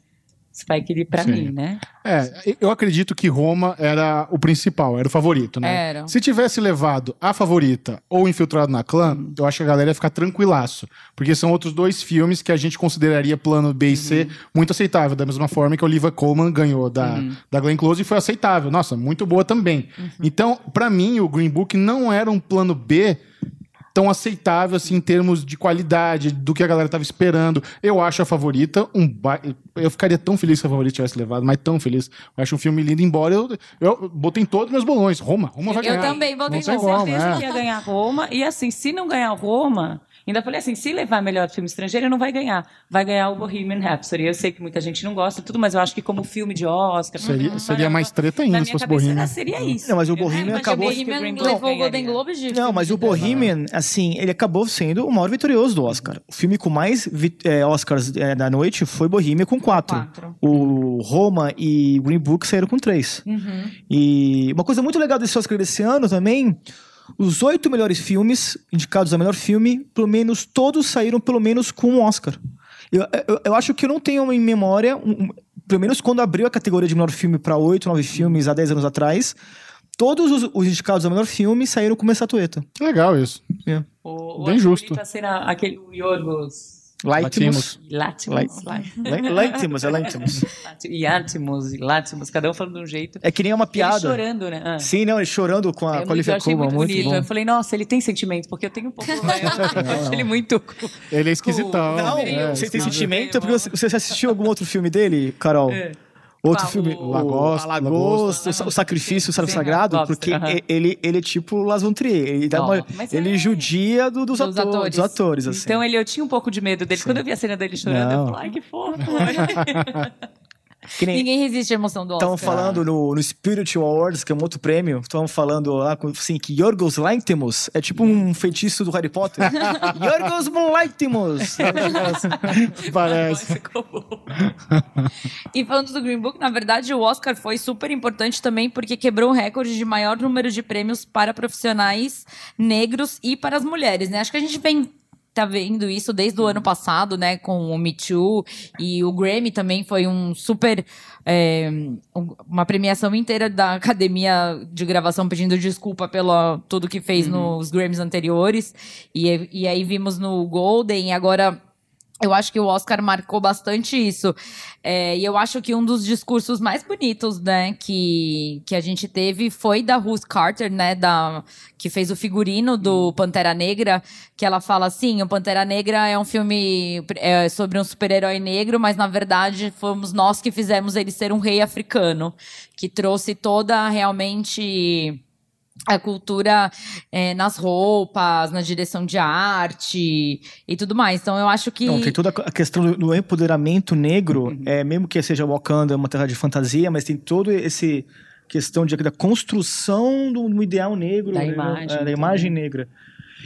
Spike Lee pra Sim. mim, né? É, eu acredito que Roma era o principal, era o favorito, né? Era. Se tivesse levado a favorita ou infiltrado na clã, eu acho que a galera ia ficar tranquilaço. Porque são outros dois filmes que a gente consideraria plano B e C muito aceitável. Da mesma forma que a Olivia Colman ganhou da, da Glenn Close e foi aceitável. Nossa, muito boa também. Então, pra mim, o Green Book não era um plano B tão aceitável assim em termos de qualidade, do que a galera tava esperando. Eu acho a favorita um ba... eu ficaria tão feliz se a favorita tivesse levado, mas tão feliz. Eu acho um filme lindo embora eu, eu botei em todos os meus bolões. Roma, Roma vai Eu ganhar. também botei como, certeza é. que ia ganhar Roma. E assim, se não ganhar Roma, ainda falei assim, se levar melhor filme estrangeiro, não vai ganhar. Vai ganhar o Bohemian Rhapsody. Eu sei que muita gente não gosta, tudo, mas eu acho que como filme de Oscar... Seria, uhum, seria mais treta ainda se fosse Bohemian. era- seria isso. Não, mas o? Bohemian Mas acabou- o Bohemian levou o Golden. Globe de Não, mas o. Bohemian, assim, ele acabou sendo o maior vitorioso do Oscar. O filme com mais é, Oscars é, da noite foi Bohemian com quatro. Quatro. O Roma e Green Book saíram com três. Uhum. E uma coisa muito legal desse Oscar desse ano também, os oito melhores filmes indicados a melhor filme, pelo menos todos saíram pelo menos com um Oscar. Eu, eu, eu acho que eu não tenho em memória, um- um- pelo menos quando abriu a categoria de melhor filme para oito, nove filmes há dez anos atrás, todos os, os indicados a melhor filme saíram com uma estatueta. Legal isso. O, o Bem justo. ser a- aquele o Yorgos... Látimos. Látimos. Látimos, é Látimos. Látimos e Látimos, cada um falando de um jeito. É que nem uma Ele piada. chorando, né? Ah. Sim, não, ele chorando com a, É com a Olivia achei Colman, muito muito bonito. bom. Eu falei, nossa, ele tem sentimento, porque eu tenho um pouco. eu acho ele muito. Ele é esquisitão. Não, é. você tem sentimento? Porque você, você já assistiu algum outro filme dele, Carol? É. Outro Qual? filme, O- o Lagosta, Lagosta, Lagosta. o Sacrifício, o Sim, Sagrado, Lobster, porque aham. e- ele, ele é tipo Las Von Trier, ele, dá uma, ele é- judia do- dos, Dos ator- atores. dos atores, assim. Então ele, eu tinha um pouco de medo dele. Quando eu vi a cena dele chorando, Não. eu falei, ai, que fofo. Nem- Ninguém resiste à emoção do Oscar. Estavam falando no, no Spirit Awards, que é um outro prêmio, estavam falando lá assim, que Yorgos Lanthimos é tipo um feitiço do Harry Potter. Yorgos Lanthimos! Parece. Ficou bom. E falando do Green Book, na verdade, o Oscar foi super importante também porque quebrou o recorde de maior número de prêmios para profissionais negros e para as mulheres, né? Acho que a gente vem tá vendo isso desde o ano passado, né, com o Me Too e o Grammy também foi um super é, um- uma premiação inteira da academia de gravação pedindo desculpa pelo tudo que fez nos Grammys anteriores. E, e aí vimos no Golden e agora eu acho que o Oscar marcou bastante isso. É, e eu acho que um dos discursos mais bonitos, né, que, que a gente teve foi da Ruth Carter, né, da, que fez o figurino do Pantera Negra, que ela fala assim, o Pantera Negra é um filme é, sobre um super-herói negro, mas na verdade fomos nós que fizemos ele ser um rei africano, que trouxe toda realmente a cultura é, nas roupas, na direção de arte e tudo mais. Então eu acho que Não, tem toda a questão do, empoderamento negro, é, mesmo que seja Wakanda uma terra de fantasia, mas tem todo esse questão de, da construção do, do ideal negro, Da né, imagem é, da imagem negra.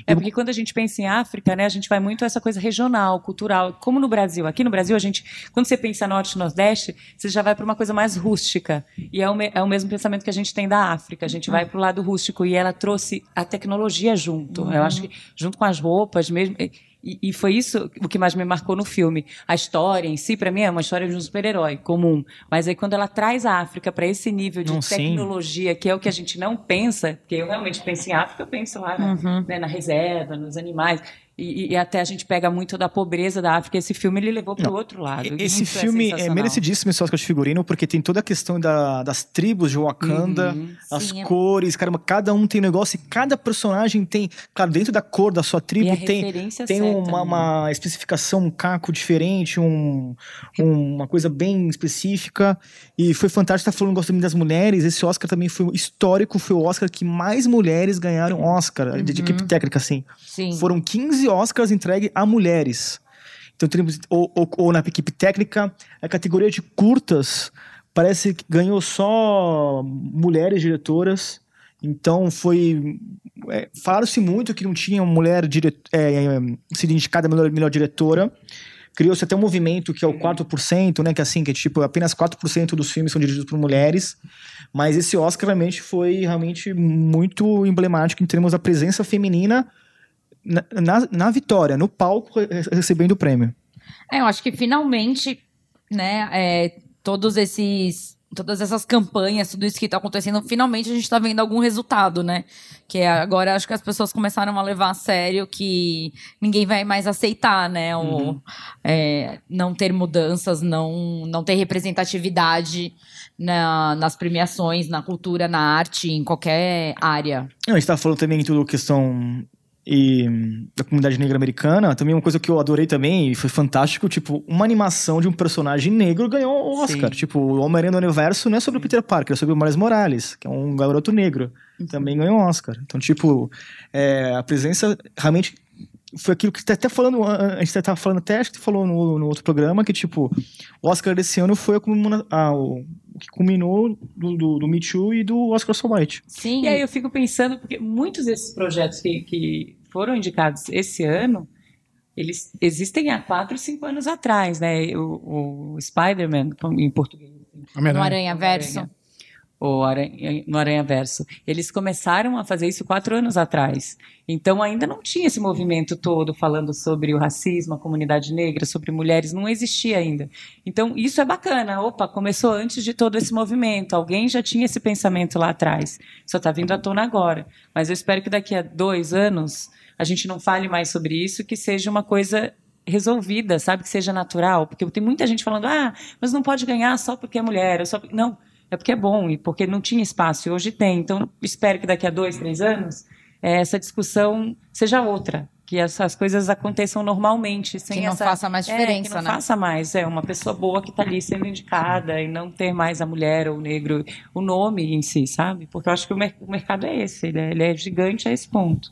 É porque quando a gente pensa em África, né, a gente vai muito a essa coisa regional, cultural. Como no Brasil. Aqui no Brasil, a gente, quando você pensa norte e nordeste, você já vai para uma coisa mais rústica. E é o, é o mesmo pensamento que a gente tem da África. A gente vai para o lado rústico. E ela trouxe a tecnologia junto. Eu acho que junto com as roupas mesmo. E, e foi isso o que mais me marcou no filme. A história em si, para mim, é uma história de um super-herói comum. Mas aí quando ela traz a África para esse nível de Não, sim. tecnologia, que é o que a gente não pensa, porque eu realmente penso em África, eu penso lá né, Uhum. né, na reserva, nos animais. E, e- até a gente pega muito da pobreza da África. Esse filme ele levou para o outro lado. Esse isso filme é, sensacional. merecidíssimo esse Oscar de figurino, porque tem toda a questão da- das tribos de Wakanda, Uhum. as Sim, é- cores, caramba, cada um tem um negócio e cada personagem tem, claro, dentro da cor da sua tribo tem, tem certa, uma, né? uma especificação, um caco diferente, um, um- uma coisa bem específica. E foi fantástico estar falando gosto muito das mulheres. Esse Oscar também foi histórico, foi o Oscar que mais mulheres ganharam Oscar, de, de equipe técnica, assim. sim. Foram 15 Oscars entregues a mulheres. Então, teremos, ou, ou, ou na equipe técnica, a categoria de curtas parece que ganhou só mulheres diretoras. Então, foi. É, Falaram-se muito que não tinha mulher dire, é, é, sido indicada a melhor, melhor diretora. Criou-se até um movimento que é o 4%, né? Que é assim, que é tipo, apenas 4% dos filmes são dirigidos por mulheres. Mas esse Oscar realmente foi realmente muito emblemático em termos da presença feminina na, na, na vitória, no palco, re- recebendo o prêmio. É, eu acho que finalmente, né, é, todos esses. Todas essas campanhas, tudo isso que está acontecendo, finalmente a gente está vendo algum resultado, né? Que é, agora acho que as pessoas começaram a levar a sério que ninguém vai mais aceitar, né? O, é, não ter mudanças, não, não ter representatividade na- nas premiações, na cultura, na arte, em qualquer área. Não, a gente estava falando também em tudo questão e, da comunidade negra americana. Também uma coisa que eu adorei também, e foi fantástico, tipo, uma animação de um personagem negro ganhou o Oscar. Sim. Tipo, o Homem-Aranha do Universo não é sobre o Peter Parker, é sobre o Miles Morales, que é um garoto negro. Também ganhou o Oscar. Então, tipo, é, a presença realmente foi aquilo que tá até falando, a gente estava falando até, acho que falou no, no outro programa, que tipo, o Oscar desse ano foi a o, que culminou do, do, do Me Too e do Oscar So White. Sim. E aí eu fico pensando, porque muitos desses projetos que, que foram indicados esse ano, eles existem há quatro, cinco anos atrás, né? O, o Spider-Man, em português. no Homem-Aranha. Aranha Verso. O Aranha, no Aranha Verso. Eles começaram a fazer isso quatro anos atrás. Então ainda não tinha esse movimento todo falando sobre o racismo, a comunidade negra, sobre mulheres, não existia ainda. Então isso é bacana. Opa, começou antes de todo esse movimento. Alguém já tinha esse pensamento lá atrás. Só está vindo à tona agora. Mas eu espero que daqui a dois anos a gente não fale mais sobre isso, que seja uma coisa resolvida, sabe? Que seja natural. Porque tem muita gente falando, ah, mas não pode ganhar só porque é mulher. ou Só... Não, é porque é bom e porque não tinha espaço e hoje tem. Então, espero que daqui a dois, três anos, eh, essa discussão seja outra. Que essas coisas aconteçam normalmente, sem Que não essa... faça mais É, diferença, que não né? faça mais. É uma pessoa boa que está ali sendo indicada e não ter mais a mulher ou o negro, o nome em si, sabe? Porque eu acho que o, mer- o mercado é esse, ele é, ele é gigante a esse ponto.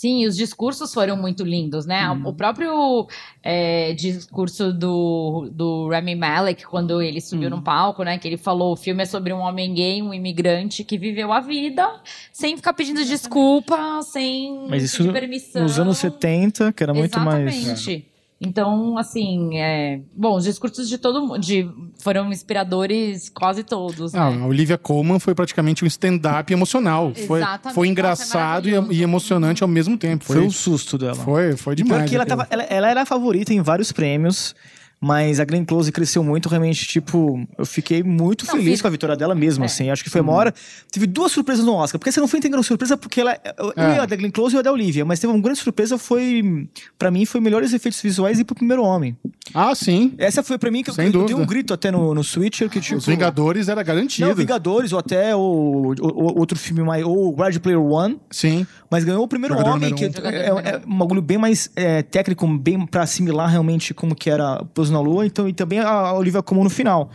Sim, os discursos foram muito lindos, né? Uhum. O próprio é, discurso do, do Rami Malek, quando ele subiu Uhum. no palco, né? Que ele falou: o filme é sobre um homem gay, um imigrante que viveu a vida sem ficar pedindo desculpa, sem Mas isso permissão. Nos anos 70, que era muito mais. Exatamente. Então, assim, é... bom, os discursos de todo mundo de... foram inspiradores quase todos. Não, né? a Olivia Colman foi praticamente um stand-up emocional. Foi, foi engraçado e, e emocionante ao mesmo tempo. Foi Foi, o susto dela. foi, foi demais. que ela, tava, ela, ela era a favorita em vários prêmios, mas a Glenn Close cresceu muito, realmente, tipo, eu fiquei muito Não, feliz fiz- com a vitória dela mesmo, É. assim. Acho que foi uma hora. Teve duas surpresas no Oscar, porque você não foi entendendo surpresa, porque ela. Eu É. ia a da Glenn Close e eu a da Olivia, mas teve uma grande surpresa, foi. Pra mim, foi melhores efeitos visuais e pro primeiro homem. Ah, sim. Essa foi pra mim que eu, Sem eu dei um grito até no, no Switcher que, tipo. Os Vingadores era garantido. Não, Vingadores, ou até o, o- outro filme mais. Ou Ready Player One. Sim. Mas ganhou o primeiro Jogador homem, que um. é, é- um bagulho bem mais é, técnico, bem pra assimilar realmente como que era Pouso na Lua, então, e também a Olivia Colman no final.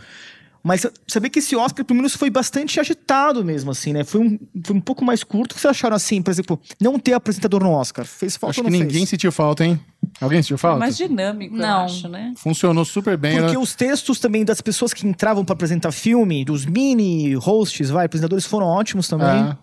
Mas saber que esse Oscar, pelo menos, foi bastante agitado mesmo, assim, né? Foi um, foi um pouco mais curto. O que vocês acharam, assim, por exemplo, não ter apresentador no Oscar? Fez falta Acho ou que ninguém fez? sentiu falta, hein? Alguém sentiu falta? Mais dinâmico, eu Não. acho, né? Funcionou super bem. Porque né? os textos também das pessoas que entravam pra apresentar filme, dos mini hosts, vai, apresentadores, foram ótimos também. É.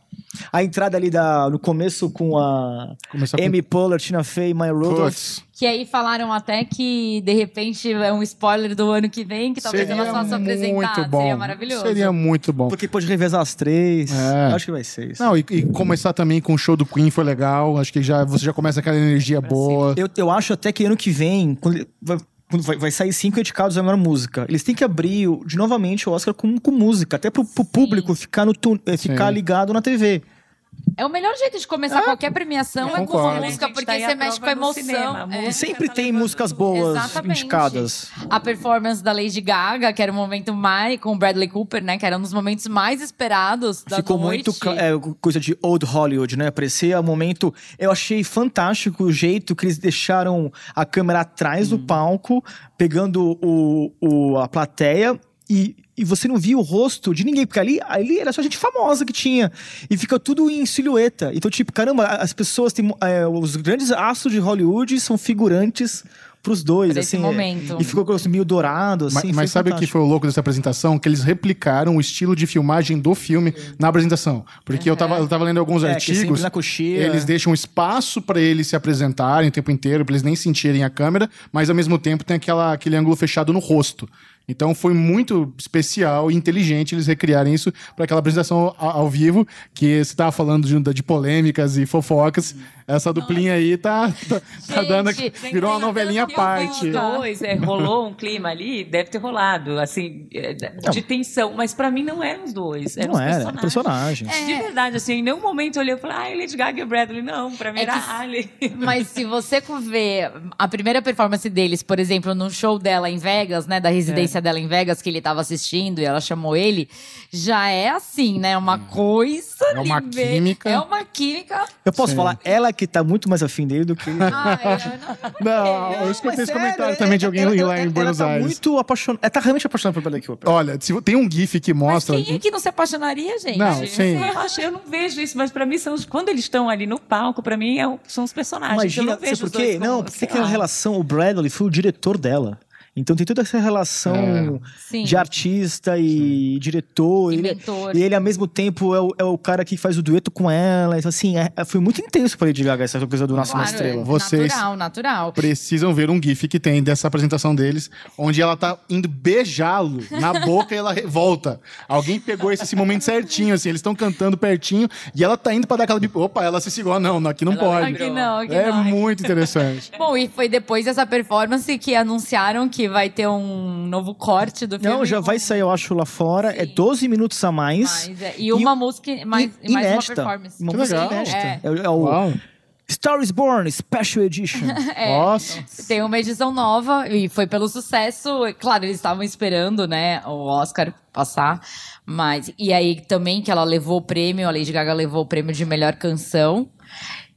A entrada ali da, no começo com a Começar com- Amy Poehler, Tina Fey, Maya Rudolph. Que aí falaram até que, de repente, é um spoiler do ano que vem, que talvez ela seria faça apresentar. muito bom. Seria maravilhoso. Seria muito bom. Porque pode revezar as três. É. Acho que vai ser isso. Não, e, e começar também com o show do Queen foi legal. Acho que já, você já começa aquela energia boa. Eu, eu acho até que ano que vem, quando, quando vai, vai sair cinco indicados da melhor música, eles têm que abrir o- de novamente o Oscar com, com música, até pro, pro público ficar, no eh, ficar Sim. ligado na TV. É o melhor jeito de começar qualquer premiação é com concordo. música, porque tá você mexe com a emoção. cinema. A é. Sempre tá tem levando músicas boas Exatamente. indicadas. A performance da Lady Gaga, que era o momento mais. com o Bradley Cooper, né? Que era um dos momentos mais esperados da Ficou noite. muito é, coisa de old Hollywood, né? Parecia um momento. Eu achei fantástico o jeito que eles deixaram a câmera atrás Hum. do palco, pegando o, o- a plateia e. E você não via o rosto de ninguém, porque ali, ali era só gente famosa que tinha. E fica tudo em silhueta. Então, tipo, caramba, as pessoas têm. é, os grandes astros de Hollywood são figurantes pros dois, assim. é. momento. E ficou assim, meio dourado, assim. Mas, mas sabe o que foi o louco dessa apresentação? Que eles replicaram o estilo de filmagem do filme na apresentação. Porque eu, tava, eu tava lendo alguns É, artigos. na. Eles deixam espaço pra eles se apresentarem o tempo inteiro, pra eles nem sentirem a câmera, mas ao mesmo tempo tem aquela, aquele ângulo fechado no rosto. Então foi muito especial e inteligente eles recriarem isso para aquela apresentação ao, ao vivo, que você tava falando de, de polêmicas e fofocas. Essa duplinha aí tá, tá, tá Gente, dando. tem Virou uma novelinha à parte. Os dois, é, rolou um clima ali, deve ter rolado, assim, é, de tensão. Mas pra mim não eram os dois, eram Não os era, personagens. personagens. De verdade, assim, em nenhum momento eu olhei e falei, ai, Lady Gaga e Bradley. Não, pra mim É era que- Ali. Mas se você ver a primeira performance deles, por exemplo, no show dela em Vegas, né, da residência dela em Vegas, que ele tava assistindo e ela chamou ele, já é assim, né, uma coisa É uma química. É uma química. Eu posso Sim. falar, ela que tá muito mais afim dele do que ele. Ai, eu não- Não, eu escutei Mas esse sério, comentário é- também de alguém ela- lá ela- em ela Buenos tá Aires. muito apaixonada. Ela tá realmente apaixonada por Bradley Cooper. Olha, se- tem um GIF que Mas mostra. quem é que não se apaixonaria, gente? Não, sim. Eu, acho, eu não vejo isso, mas pra mim são os, quando eles estão ali no palco, pra mim é são os personagens. eu Imagina, não vejo por quê? Não, porque aquela relação, o Bradley foi o diretor dela. Então tem toda essa relação Sim. de artista e diretor. E ele, mentor. e ele, ao mesmo tempo, é o, é o cara que faz o dueto com ela. Então, assim, é- é- foi muito intenso pra Lady Gaga essa coisa do Nasce uma Claro, Estrela. é Vocês- Natural, natural. Precisam ver um GIF que tem dessa apresentação deles, onde ela tá indo beijá-lo na boca e ela volta. Alguém pegou esse, esse momento certinho, assim, eles estão cantando pertinho e ela tá indo pra dar aquela. Opa, ela se segurou. Não, não, aqui não Ela pode. Aqui não, aqui É não. muito interessante. Bom, e foi depois dessa performance que anunciaram que vai ter um novo corte do filme. Não, já vai sair, eu acho, lá fora. É 12 minutos a mais. Mas, é, e uma música, mais, I- mais uma performance. Uma Que música inédita. É. É, é o Uau. Star is Born Special Edition. Nossa. Tem uma edição nova e foi pelo sucesso. Claro, eles estavam esperando, né, o Oscar passar. Mas. E aí também que ela levou o prêmio, a Lady Gaga levou o prêmio de melhor canção.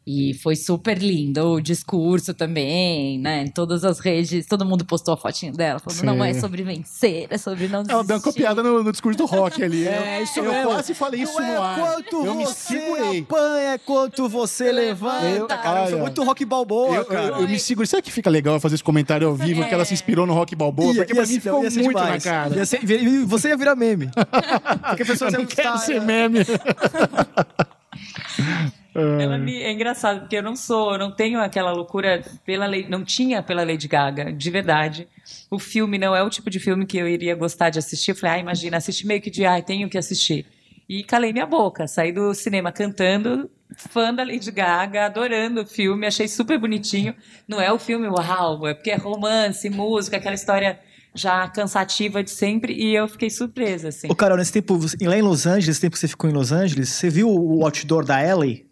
E foi super lindo o discurso também, né? Em todas as redes, todo mundo postou a fotinha dela, falando: não é Sim. sobre vencer, é sobre não desistir. Ela deu uma copiada no, no discurso do rock ali. É, eu, isso eu mesmo. quase falei isso não é no ar. quanto eu me você apanha, é quanto você levanta. Eu- cara, eu sou muito rock balboa, Eu, cara. eu- eu me seguro. Será que fica legal fazer esse comentário ao vivo que ela se inspirou no rock balboa? Porque pra mim ficou ia muito demais. na cara. Ia ser- você ia virar meme. Porque a pessoa Eu não ia quero gostar, ser né? meme. Ela me, é engraçado, porque eu não sou, eu não tenho aquela loucura pela lei, não tinha pela Lady Gaga, de verdade. O filme não é o tipo de filme que eu iria gostar de assistir. Eu falei, ah, imagina, assistir meio que de, ai, tenho que assistir. E calei minha boca, saí do cinema cantando, fã da Lady Gaga, adorando o filme, achei super bonitinho. Não é o filme uau, é porque é romance, música, aquela história já cansativa de sempre, e eu fiquei surpresa, assim. Ô, Carol, nesse tempo, lá em Los Angeles, esse tempo que você ficou em Los Angeles, você viu o outdoor da Ellie?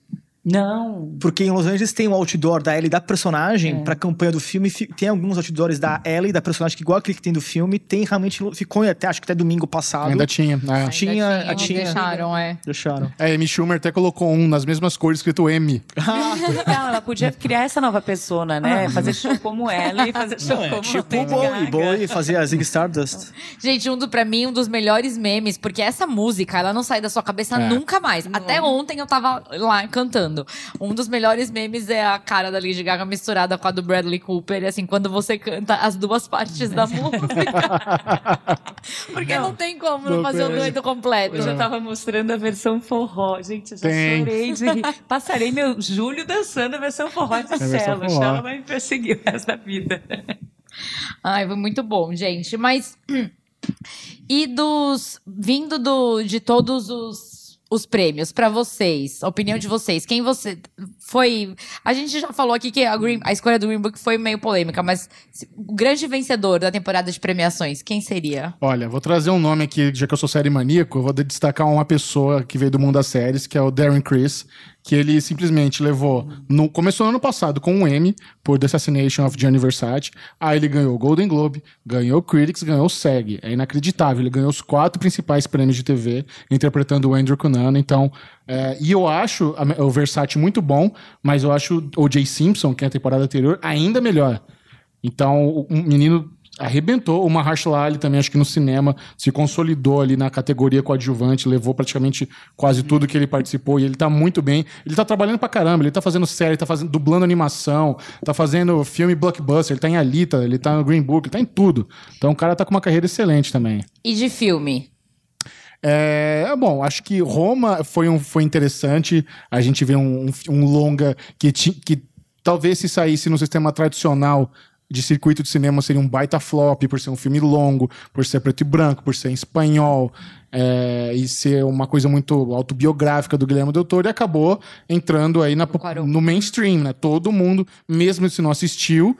Não, Porque em Los Angeles tem um outdoor da Ellie da personagem É. pra campanha do filme. fi- Tem alguns outdoors da Ellie, da personagem, que igual aquele que tem do filme, tem realmente. Ficou até, acho que até domingo passado. Ainda tinha. né? Ainda tinha- não tinha. deixaram, é. Deixaram. É, Amy Schumer até colocou um nas mesmas cores escrito M. Legal, ela podia criar essa nova persona, né? Fazer show como ela e fazer show como tipo o Bowie. Bowie fazia a Zig Stardust. Gente, um do, pra mim, um dos melhores memes, porque essa música, ela não sai da sua cabeça É. nunca mais. Até ontem eu tava lá cantando. Um dos melhores memes é a cara da Lady Gaga misturada com a do Bradley Cooper. E assim, quando você canta as duas partes da música. porque não, tem como não Não fazer o doido completo. Eu já tava mostrando a versão forró. Gente, eu já Tem. chorei de rir. Passarei meu julho dançando a versão forró de Celo. forró. Ela vai me perseguir o resto da vida. Ai, foi muito bom, gente. Mas. E dos. Vindo do, de todos os, os prêmios, pra vocês, a opinião de vocês, quem você. Foi. A gente já falou aqui que a, Green- a escolha do Green Book foi meio polêmica, mas o grande vencedor da temporada de premiações, quem seria? Olha, vou trazer um nome aqui, já que eu sou série maníaco, eu vou destacar uma pessoa que veio do mundo das séries, que é o Darren Criss, que ele simplesmente levou. No, começou no ano passado com um M por The Assassination of Gianni Versace. Aí ele ganhou o Golden Globe, ganhou o Critics, ganhou o SEG. É inacreditável. Ele ganhou os quatro principais prêmios de TV, interpretando o Andrew Cunanan. Então, é, e eu acho o Versace muito bom, mas eu acho o Jay Simpson, que é a temporada anterior, ainda melhor. Então, um menino arrebentou. O Mahershala Ali também, acho que no cinema, se consolidou ali na categoria coadjuvante, levou praticamente quase tudo que ele participou e ele tá muito bem. Ele tá trabalhando pra caramba, ele tá fazendo série, tá fazendo, dublando animação, tá fazendo filme blockbuster, ele tá em Alita, ele tá no Green Book, ele tá em tudo. Então o cara tá com uma carreira excelente também. E de filme? É, bom, acho que Roma foi, um, foi interessante. A gente vê um, um, longa que, ti, que talvez se saísse no sistema tradicional de circuito de cinema seria um baita flop, por ser um filme longo, por ser preto e branco, por ser em espanhol, é, e ser uma coisa muito autobiográfica do Guilherme Del Toro, e acabou entrando aí na, no mainstream, né? Todo mundo, mesmo se não assistiu,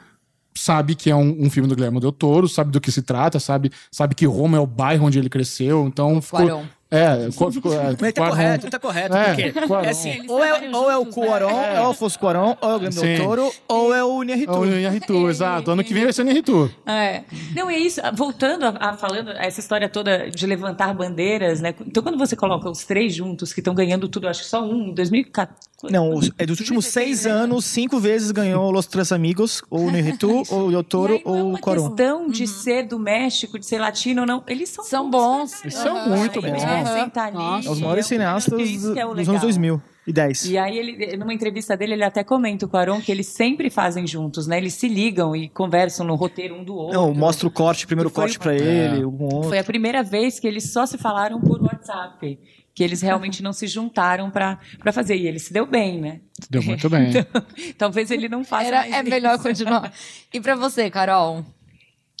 sabe que é um, um filme do Guilherme Del Toro, sabe do que se trata, sabe, sabe que Roma é o bairro onde ele cresceu, então ficou, é, ficou, ficou, é, Mas tá correto, tá correto. É, porque é assim, ou é, ou é o né? Cuarón, é. o Afonso Cuarón, ou é o Guilherme Sim. Del Toro, ou é o Inharitu. É o Inharitu, exato. Ano que vem vai ser o Inharitu. É. Não, é isso. Voltando a, a falando essa história toda de levantar bandeiras, né? Então, quando você coloca os três juntos que estão ganhando tudo, acho que só um, em 2014. Não, os- é dos últimos seis anos, cinco vezes ganhou Los Tres Amigos, ou o Inharitu, ou o Del E Toro, é ou o uma Cuarón. questão de ser do México, de ser latino ou não. Eles são, São bons. Eles são muito Eles bons. merecem estar ali. Nossa. É os maiores É cineastas é dos anos 2010. E aí, ele, numa entrevista dele, ele até comenta o Quaron que eles sempre fazem juntos, né? Eles se ligam e conversam no roteiro um do outro. Não, mostra o corte, primeiro corte pra ele, um outro. Foi a primeira vez que eles só se falaram por WhatsApp. Que eles realmente não se juntaram pra pra fazer. E ele se deu bem, né? Deu muito bem. Talvez ele não faça Era, mais é isso. melhor continuar. E pra você, Carol?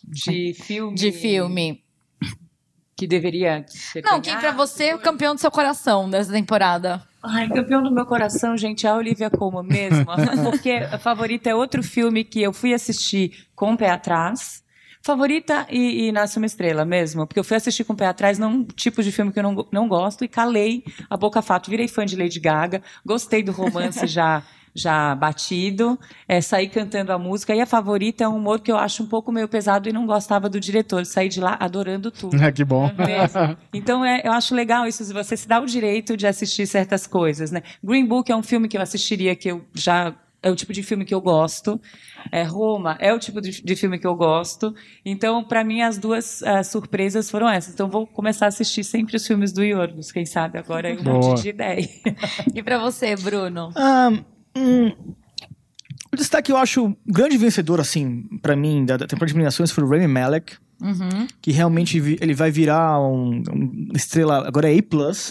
de filme. De filme. Que deveria ter Não, quem pra ganhado, você é o campeão do seu coração dessa temporada? Ai, campeão do meu coração, gente, é a Olivia Colman mesmo. Porque a Favorita é outro filme que eu fui assistir com o pé atrás. Favorita e, e Nasce uma Estrela mesmo. Porque eu fui assistir com o pé atrás num tipo de filme que eu não, não gosto e calei a boca fato. Virei fã de Lady Gaga. Gostei do romance já já batido, é, saí cantando a música. E a favorita é um humor que eu acho um pouco meio pesado e não gostava do diretor. Saí de lá adorando tudo. É, que bom. Mesmo. Então é, eu acho legal isso, você se dá o direito de assistir certas coisas, né? Green Book é um filme que eu assistiria que eu já é o tipo de filme que eu gosto. É, Roma é o tipo de, de filme que eu gosto. Então, para mim, as duas uh, surpresas foram essas. Então, vou começar a assistir sempre os filmes do Yorgos, quem sabe agora é um Boa. monte de ideia. E pra você, Bruno? Ah, hum, o destaque eu acho o grande vencedor, assim, pra mim, da, da temporada de eliminações foi o Rami Malek, Uhum. que realmente vi- ele vai virar um, um estrela, agora é A+,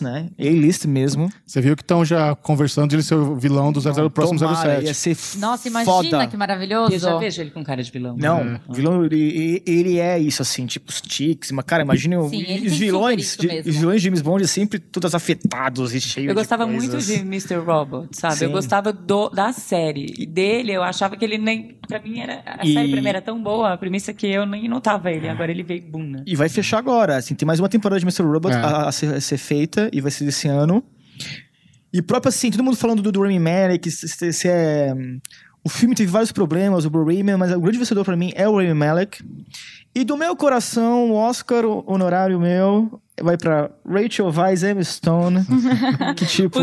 né? A-list mesmo. Você viu que estão já conversando de ele ser o vilão do 00 próximo Tomara, 07. Ia ser Nossa, imagina foda. que maravilhoso. Eu já vejo ele com cara de vilão. Não, vilão, ele, ele é isso, assim, tipo os tics, mas, cara, imagina Sim, os vilões, de- os vilões de James Bond sempre todos afetados e cheios Eu de gostava muito coisas. de Mr. Robot, sabe? Eu Sim. gostava do- da série. E dele, eu achava que ele nem. Pra mim, era, a E- série pra mim era tão boa, a premissa que eu nem notava ele. Agora ele veio bum, né? E vai fechar agora, assim, tem mais uma temporada de Mr. Robot É. a, a ser, a ser feita e vai ser desse ano. E próprio assim, todo mundo falando do, do Rami Malek, se, se- se é... O filme teve vários problemas, o Blue Rayman, mas o grande vencedor pra mim é o Rami Malek. E do meu coração, o Oscar honorário meu vai pra Rachel Weisz Emma Stone, que tipo...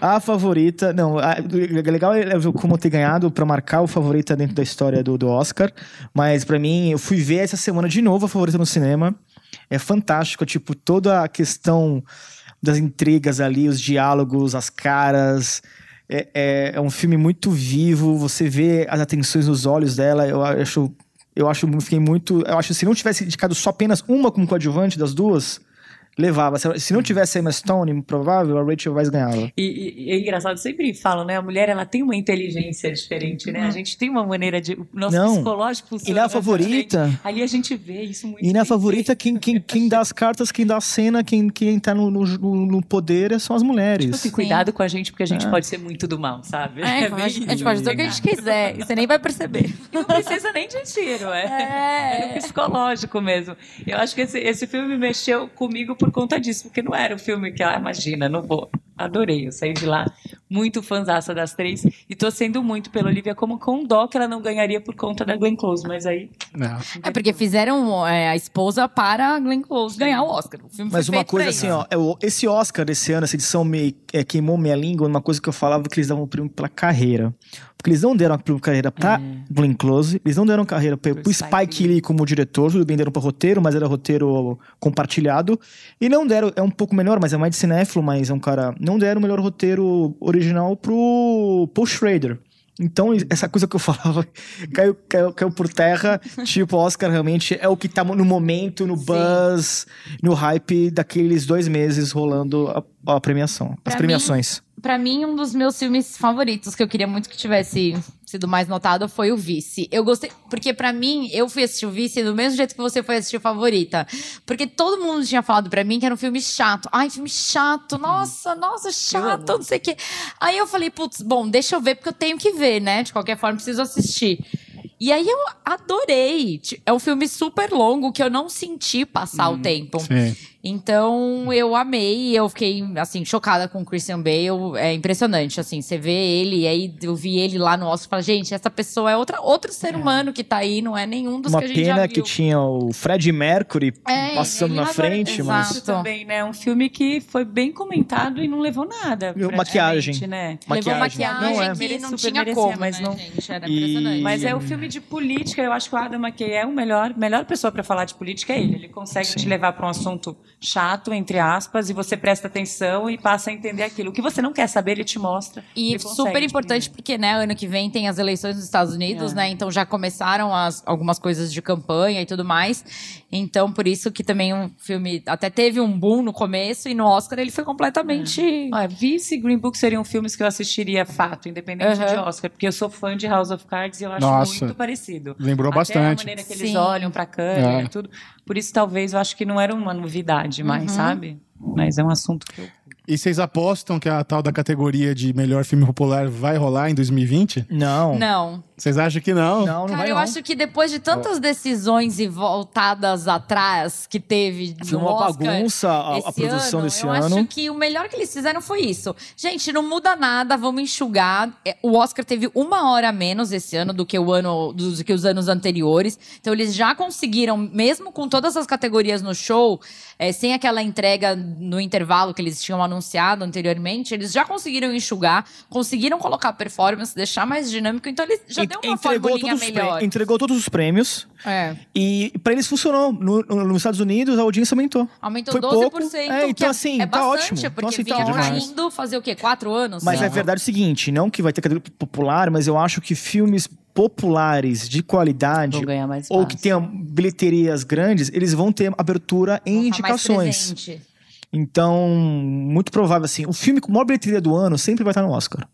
A favorita, não, a, legal é como ter ganhado pra marcar o favorita dentro da história do, do Oscar, mas pra mim, eu fui ver essa semana de novo a favorita no cinema. É fantástico, tipo, toda a questão das intrigas ali, os diálogos, as caras. É, é, é um filme muito vivo, você vê as atenções nos olhos dela, eu acho. Eu acho, fiquei muito. Eu acho que se não tivesse indicado só apenas uma como coadjuvante das duas, levava. Se- não tivesse a Emma Stone, provável, a Rachel Weisz ganhava. E, e- e é engraçado, sempre falam, né? A mulher, ela tem uma inteligência diferente, né? A gente tem uma maneira de... O nosso Não. psicológico E funciona na favorita. diferente. Ali a gente vê isso muito E na favorita, quem, quem, quem dá as cartas, quem dá a cena, quem, quem tá no, no, no poder são as mulheres. Tipo assim, cuidado com a gente, porque a gente É. pode ser muito do mal, sabe? É, a gente a gente pode dizer o que a gente quiser. E você nem vai perceber. Não precisa nem de tiro, é. É. É psicológico mesmo. Eu acho que esse, esse filme mexeu comigo por conta disso, porque não era um filme que, ah, imagina, não vou. Adorei, eu saí de lá muito fãzaça das três e torcendo muito pela Olivia, como com dó que ela não ganharia por conta da Glenn Close, mas aí... É. É porque fizeram é, a esposa para a Glenn Close ganhar o Oscar. O filme Mas foi uma coisa assim, ó, é esse Oscar desse ano, essa edição me é, queimou minha língua, uma coisa que eu falava que eles davam prêmio pela carreira. Porque eles não deram prêmio carreira pra Glenn Close, eles não deram carreira pra, pro Spike Spike Lee como diretor, tudo bem, deram pra roteiro, mas era roteiro compartilhado. E não deram, é um pouco melhor, mas é mais de cinéfilo, mas é um cara. Não deram o melhor roteiro original pro Paul Schrader. Então, essa coisa que eu falava caiu, caiu, caiu por terra. tipo, Oscar realmente é o que tá no momento, no buzz, no hype daqueles dois meses rolando a, a premiação. Pra as premiações. Pra mim, um dos meus filmes favoritos, que eu queria muito que tivesse sido mais notado, foi o Vice. Eu gostei, porque pra mim, eu fui assistir o Vice do mesmo jeito que você foi assistir o Favorita. Porque todo mundo tinha falado pra mim que era um filme chato. Ai, filme chato, nossa, nossa, chato, não sei o quê. Aí eu falei, putz, bom, deixa eu ver, porque eu tenho que ver, né? De qualquer forma, preciso assistir. E aí eu adorei. É um filme super longo que eu não senti passar o tempo. Sim. Então, eu amei, eu fiquei, assim, chocada com o Christian Bale, é impressionante, assim, você vê ele, e aí eu vi ele lá no Oscar e falei, gente, essa pessoa é outra, outro ser humano que tá aí, não é nenhum dos Uma que a gente já pena viu. que tinha o Fred Mercury É, passando na agora- frente, mas. Exato. Também, né? Um filme que foi bem comentado e não levou nada. Maquiagem. Né? Levou Maquiagem. maquiagem Não é. que não tinha merecia, como, mas né, não- gente? Era E- impressionante. Mas é um filme de política. Eu acho que o Adam McKay é o melhor, melhor pessoa para falar de política. É ele. Ele consegue te levar para um assunto chato, entre aspas, e você presta atenção e passa a entender aquilo. O que você não quer saber, ele te mostra. E super te importante prender. porque, né, ano que vem tem as eleições nos Estados Unidos, É. né? Então já começaram as, algumas coisas de campanha e tudo mais. Então, por isso que também um filme até teve um boom no começo e no Oscar ele foi completamente. Olha, Vice e Green Book seriam filmes que eu assistiria fato, independente Uhum. de Oscar, porque eu sou fã de House of Cards e eu acho Nossa. muito parecido. Lembrou Até bastante. a maneira que eles Sim. olham pra câmera É. e tudo. Por isso, talvez, eu acho que não era uma novidade mais, Uhum. sabe? Mas é um assunto que eu... E vocês apostam que a tal da categoria de melhor filme popular vai rolar em 2020? Não. Não. Vocês acham que não? Não, não Cara, vai eu não. acho que depois de tantas decisões e voltadas atrás que teve Foi no uma Oscar bagunça a- a produção ano, desse eu ano. acho que o melhor que eles fizeram foi isso. Gente, não muda nada, vamos enxugar. É, O Oscar teve uma hora a menos esse ano do que o ano do que os anos anteriores. Então eles já conseguiram, mesmo com todas as categorias no show, é, sem aquela entrega no intervalo que eles tinham anunciado anteriormente, eles já conseguiram enxugar, conseguiram colocar performance, deixar mais dinâmico. Então eles já deu uma entregou formulinha todos, melhor. entregou todos os prêmios É. e pra eles funcionou. No- no- nos Estados Unidos a audiência aumentou. Aumentou Foi 12%. pouco. É, então, é, assim, é tá bastante, ótimo. porque Então, assim, tá vinha caindo fazer o quê? Quatro anos? Mas Não. é verdade o seguinte, não que vai ter categoria popular, mas eu acho que filmes populares de qualidade ou que tenham bilheterias grandes, eles vão ter abertura em mais indicações. Então, muito provável assim, o filme com maior bilheteria do ano sempre vai estar no Oscar.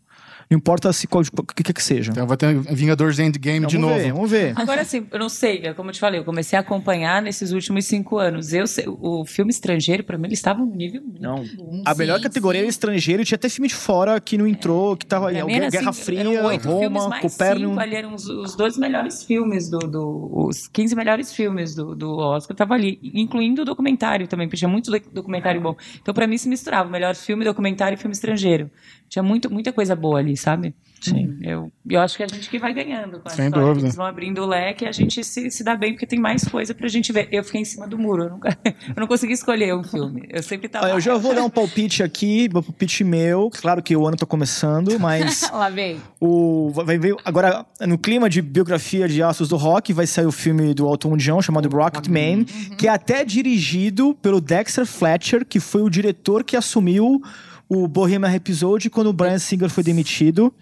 Não importa se qual, o que quer que seja. Então vai ter Vingadores Endgame Vamos de novo. ver, vamos ver. Agora sim, eu não sei, é como eu te falei, eu comecei a acompanhar nesses últimos cinco anos. Eu o filme estrangeiro, pra mim, ele estava num nível Não. bom. A melhor Sim, categoria sim. era estrangeiro, tinha até filme de fora que não entrou, que tava era Guerra assim, Fria, eram oito Roma, Copérnico. cinco, ali eram os, os dois melhores filmes do, do- os 15 melhores filmes do, do Oscar tava ali, incluindo o documentário também, porque tinha muito doc- documentário bom. Então pra mim se misturava, melhor filme, documentário e filme estrangeiro. Tinha muito, muita coisa boa ali, sabe? Sim. Eu, eu acho que a gente que vai ganhando com a Sem história. dúvida. Eles vão abrindo o leque e a gente se, se dá bem porque tem mais coisa pra gente ver. Eu fiquei em cima do muro, eu, nunca, eu não consegui escolher um filme. Eu sempre tava Olha, eu já vou dar um palpite aqui, um palpite meu. Claro que o ano tá começando, mas Lá vem. o vai ver agora no clima de biografia de astros do rock vai sair o filme do Elton John chamado Rocketman, que é até dirigido pelo Dexter Fletcher, que foi o diretor que assumiu o Bohemian Rhapsody quando o Brian Singer foi demitido.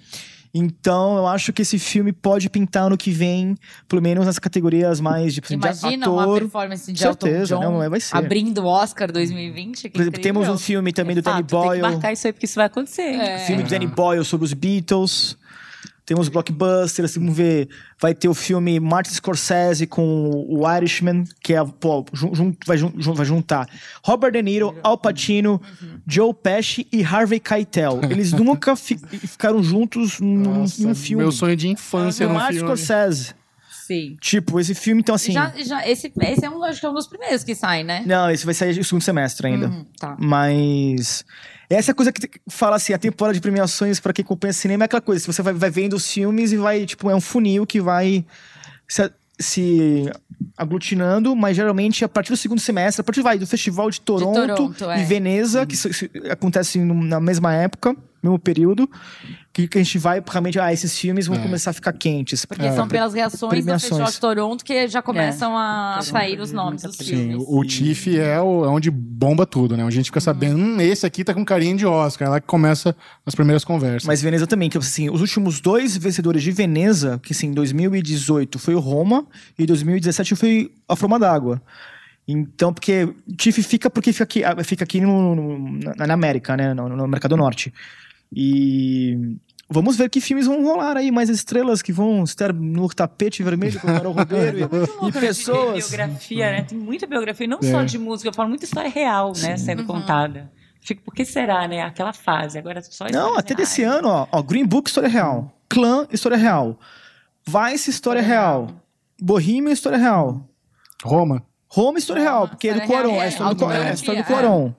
Então, eu acho que esse filme pode pintar no que vem, pelo menos nas categorias mais de, de Imagina uma ator. performance de Certeza, Elton John não, vai ser. abrindo o Oscar 2020. que Por exemplo, temos um filme também do Danny Fato, tem que Boyle. marcar isso aí porque isso vai acontecer. É. filme do Danny Boyle sobre os Beatles. Temos blockbusters, vamos ver. Vai ter o filme Martin Scorsese com o Irishman, que é, pô, jun- vai, jun- vai juntar Robert De Niro, Al Pacino, Joe Pesci e Harvey Keitel. Eles nunca fi- ficaram juntos num, Nossa, num filme. Meu sonho de infância o no Martin filme. Scorsese. Sim. Tipo, esse filme, então assim. Já, já, esse, esse é um, acho que é um dos primeiros que sai, né? Não, esse vai sair no segundo semestre ainda. Uhum, tá. Mas. Essa é a coisa que fala assim, a temporada de premiações pra quem acompanha cinema é aquela coisa, se você vai, vai vendo os filmes e vai, tipo, é um funil que vai se, se aglutinando, mas geralmente a partir do segundo semestre, a partir vai, do Festival de Toronto, Toronto, é. e Veneza, que se- se- acontece no- na mesma época, mesmo período, que, que a gente vai realmente, ah, esses filmes vão É. começar a ficar quentes. Porque são pelas reações Premiações. do Festival de Toronto que já começam a É. sair os nomes dos Sim, Sim, filmes. o, o TIFF é, o- é onde bomba tudo, né? Onde a gente fica sabendo, hum, esse aqui tá com carinha de Oscar. É lá que começa as primeiras conversas. Mas Veneza também, que assim, os últimos dois vencedores de Veneza, que assim, 2018 foi o Roma e 2017 foi a Forma d'Água. Então, porque TIFF fica porque fica aqui, ah, fica aqui no, no- na, na América, né, no, no mercado norte. E vamos ver que filmes vão rolar aí, mais estrelas que vão estar no tapete vermelho com o Carol Ribeiro e, e De pessoas. biografia, né? Tem muita biografia, não É. só de música, eu falo muita história real, né? Sendo contada. Fico, por que será, né? Aquela fase, agora só Não, até desse reais. ano, ó, ó, Green Book, história real. Clã, história real. Vice, história real. Bohemian, história real. Roma. Roma, história Roma, real, porque é do real, é a história do, Quaron,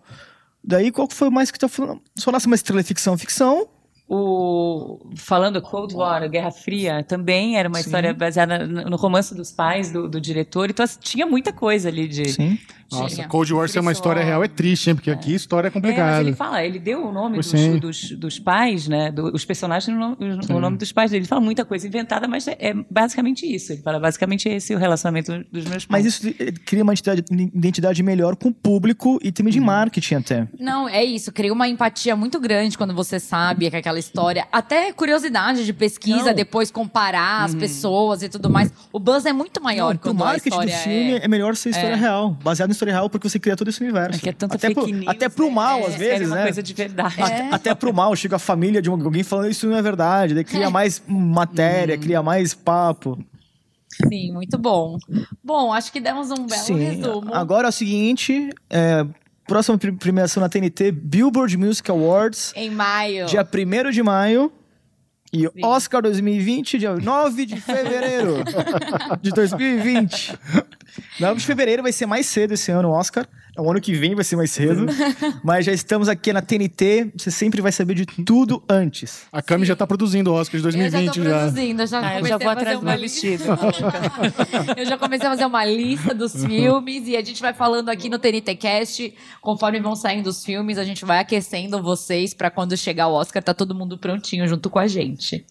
Daí, qual que foi mais que tá falando? Só nasce uma estrela é ficção, ficção. O, falando Cold War, Guerra Fria, também era uma Sim. história baseada no no romance dos pais do, do diretor. Então, assim, tinha muita coisa ali de. Sim. Nossa, Tinha. Cold War ser uma história real é triste, hein? Porque aqui história é É, mas complicada. ele fala, ele deu o nome dos, dos, dos pais, né? do- os personagens, o nome, o nome dos pais dele. Ele fala muita coisa inventada, mas é, é basicamente isso. Ele fala basicamente esse o relacionamento dos meus pais. Mas isso eh, cria uma identidade, identidade melhor com o público e também de marketing até. Não, é isso. Cria uma empatia muito grande quando você sabe que aquela história. Até curiosidade de pesquisa, Não. depois comparar as pessoas e tudo mais. O buzz é muito maior Não, quando a marketing do filme é... é, melhor ser história é. real, baseado em história real, porque você cria todo esse universo. É que é tanta até fake pro, news, Até pro né? mal, É, às vezes, uma né? coisa de verdade. Até, até pro mal, chega a família de alguém falando isso não é verdade, daí cria mais matéria, cria mais papo. Sim, muito bom. Bom, acho que demos um belo Sim. resumo. Agora é o seguinte, é, próxima pre- premiação na TNT, Billboard Music Awards, Em maio. dia 1 de maio. E Oscar 2020, dia 9 de fevereiro de 2020. 9 de fevereiro vai ser mais cedo esse ano o Oscar. O ano que vem vai ser mais cedo. Mas já estamos aqui na TNT. Você sempre vai saber de tudo antes. A Cami já tá produzindo o Oscar de Eu já 2020 tô já. produzindo, eu já Ah, eu comecei já vou a fazer atrás do uma meu lista. vestido. Eu já comecei a fazer uma lista dos filmes e a gente vai falando aqui no TNT Cast, conforme vão saindo os filmes, a gente vai aquecendo vocês pra quando chegar o Oscar tá todo mundo prontinho junto com a gente.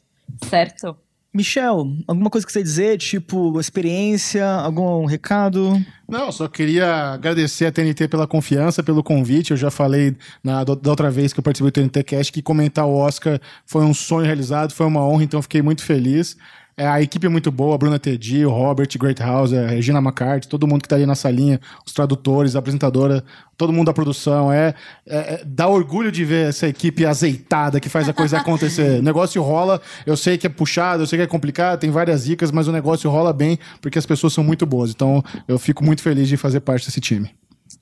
Certo? Michel, alguma coisa que você dizer? Tipo, experiência, algum recado? Não, só queria agradecer a TNT pela confiança, pelo convite. Eu já falei na, da outra vez que eu participei do TNT Cast que comentar o Oscar foi um sonho realizado, foi uma honra, então fiquei muito feliz. É, a equipe é muito boa, a Bruna Tedi, o Robert Greathouse, a Regina McCarthy, todo mundo que tá ali na salinha, os tradutores, a apresentadora, todo mundo da produção. É, é- é- dá orgulho de ver essa equipe azeitada que faz a coisa acontecer. o negócio rola, eu sei que é puxado, eu sei que é complicado, tem várias dicas, mas o negócio rola bem porque as pessoas são muito boas. Então eu fico muito feliz de fazer parte desse time.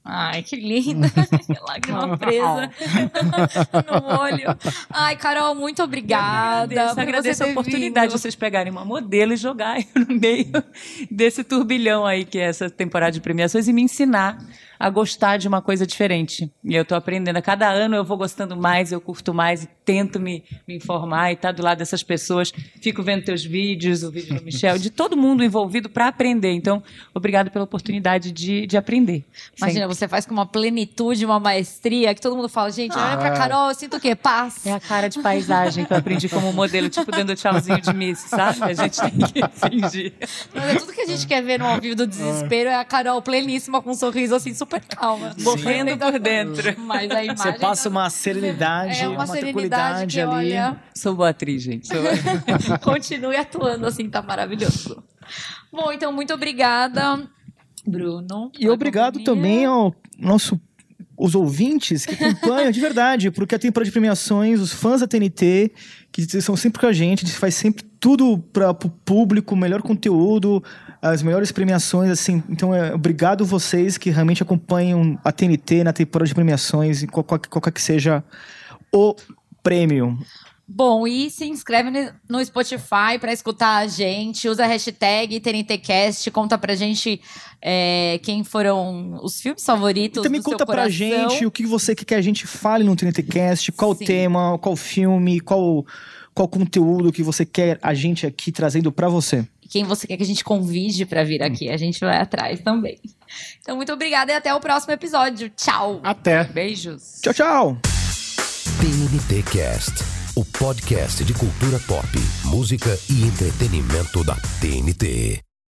Ai, que linda. Lágrima presa no olho. Ai, Carol, muito obrigada. Agradeço, por agradeço você a oportunidade de vindo. vocês pegarem uma modelo e jogar eu no meio desse turbilhão aí que é essa temporada de premiações e me ensinar a gostar de uma coisa diferente. E eu tô aprendendo. A cada ano eu vou gostando mais, eu curto mais tento me, me informar e estar do lado dessas pessoas. Fico vendo teus vídeos, o vídeo do Michel, de todo mundo envolvido para aprender. Então, obrigado pela oportunidade de, de aprender. Imagina, Sempre. você faz com uma plenitude, uma maestria, que todo mundo fala, gente, olha Ah, pra é. Carol, eu sinto o quê? Paz. É a cara de paisagem que eu aprendi como modelo, tipo dando tchauzinho de miss, sabe? A gente tem que fingir. Mas é tudo que a gente quer ver no ao vivo do desespero é a Carol pleníssima, com um sorriso assim, super calma. Morrendo por dentro. Mas a imagem... Você passa uma serenidade, é uma, serenidade que, ali. olha, Sou boa atriz, gente. Sou... continue atuando assim, tá maravilhoso. Bom, então, muito obrigada, Bruno. E obrigado companhia. também ao nosso os ouvintes que acompanham de verdade, porque a temporada de premiações, os fãs da TNT, que são sempre com a gente, a gente faz sempre tudo para o público, o melhor conteúdo, as melhores premiações, assim. Então, é, obrigado vocês que realmente acompanham a TNT na temporada de premiações, qualquer, qualquer que seja o prêmio. Bom, e se inscreve no Spotify pra escutar a gente, usa a hashtag TNTcast, conta pra gente é, quem foram os filmes favoritos E também do seu conta pra gente o que você quer que a gente fale no TNTcast, qual Sim. o tema, qual filme, qual qual conteúdo que você quer a gente aqui trazendo pra você. Quem você quer que a gente convide pra vir aqui, a gente vai atrás também. Então, muito obrigada e até o próximo episódio. Tchau! Até! Beijos. Tchau, tchau! TNT Cast, o podcast de cultura pop, música e entretenimento da TNT.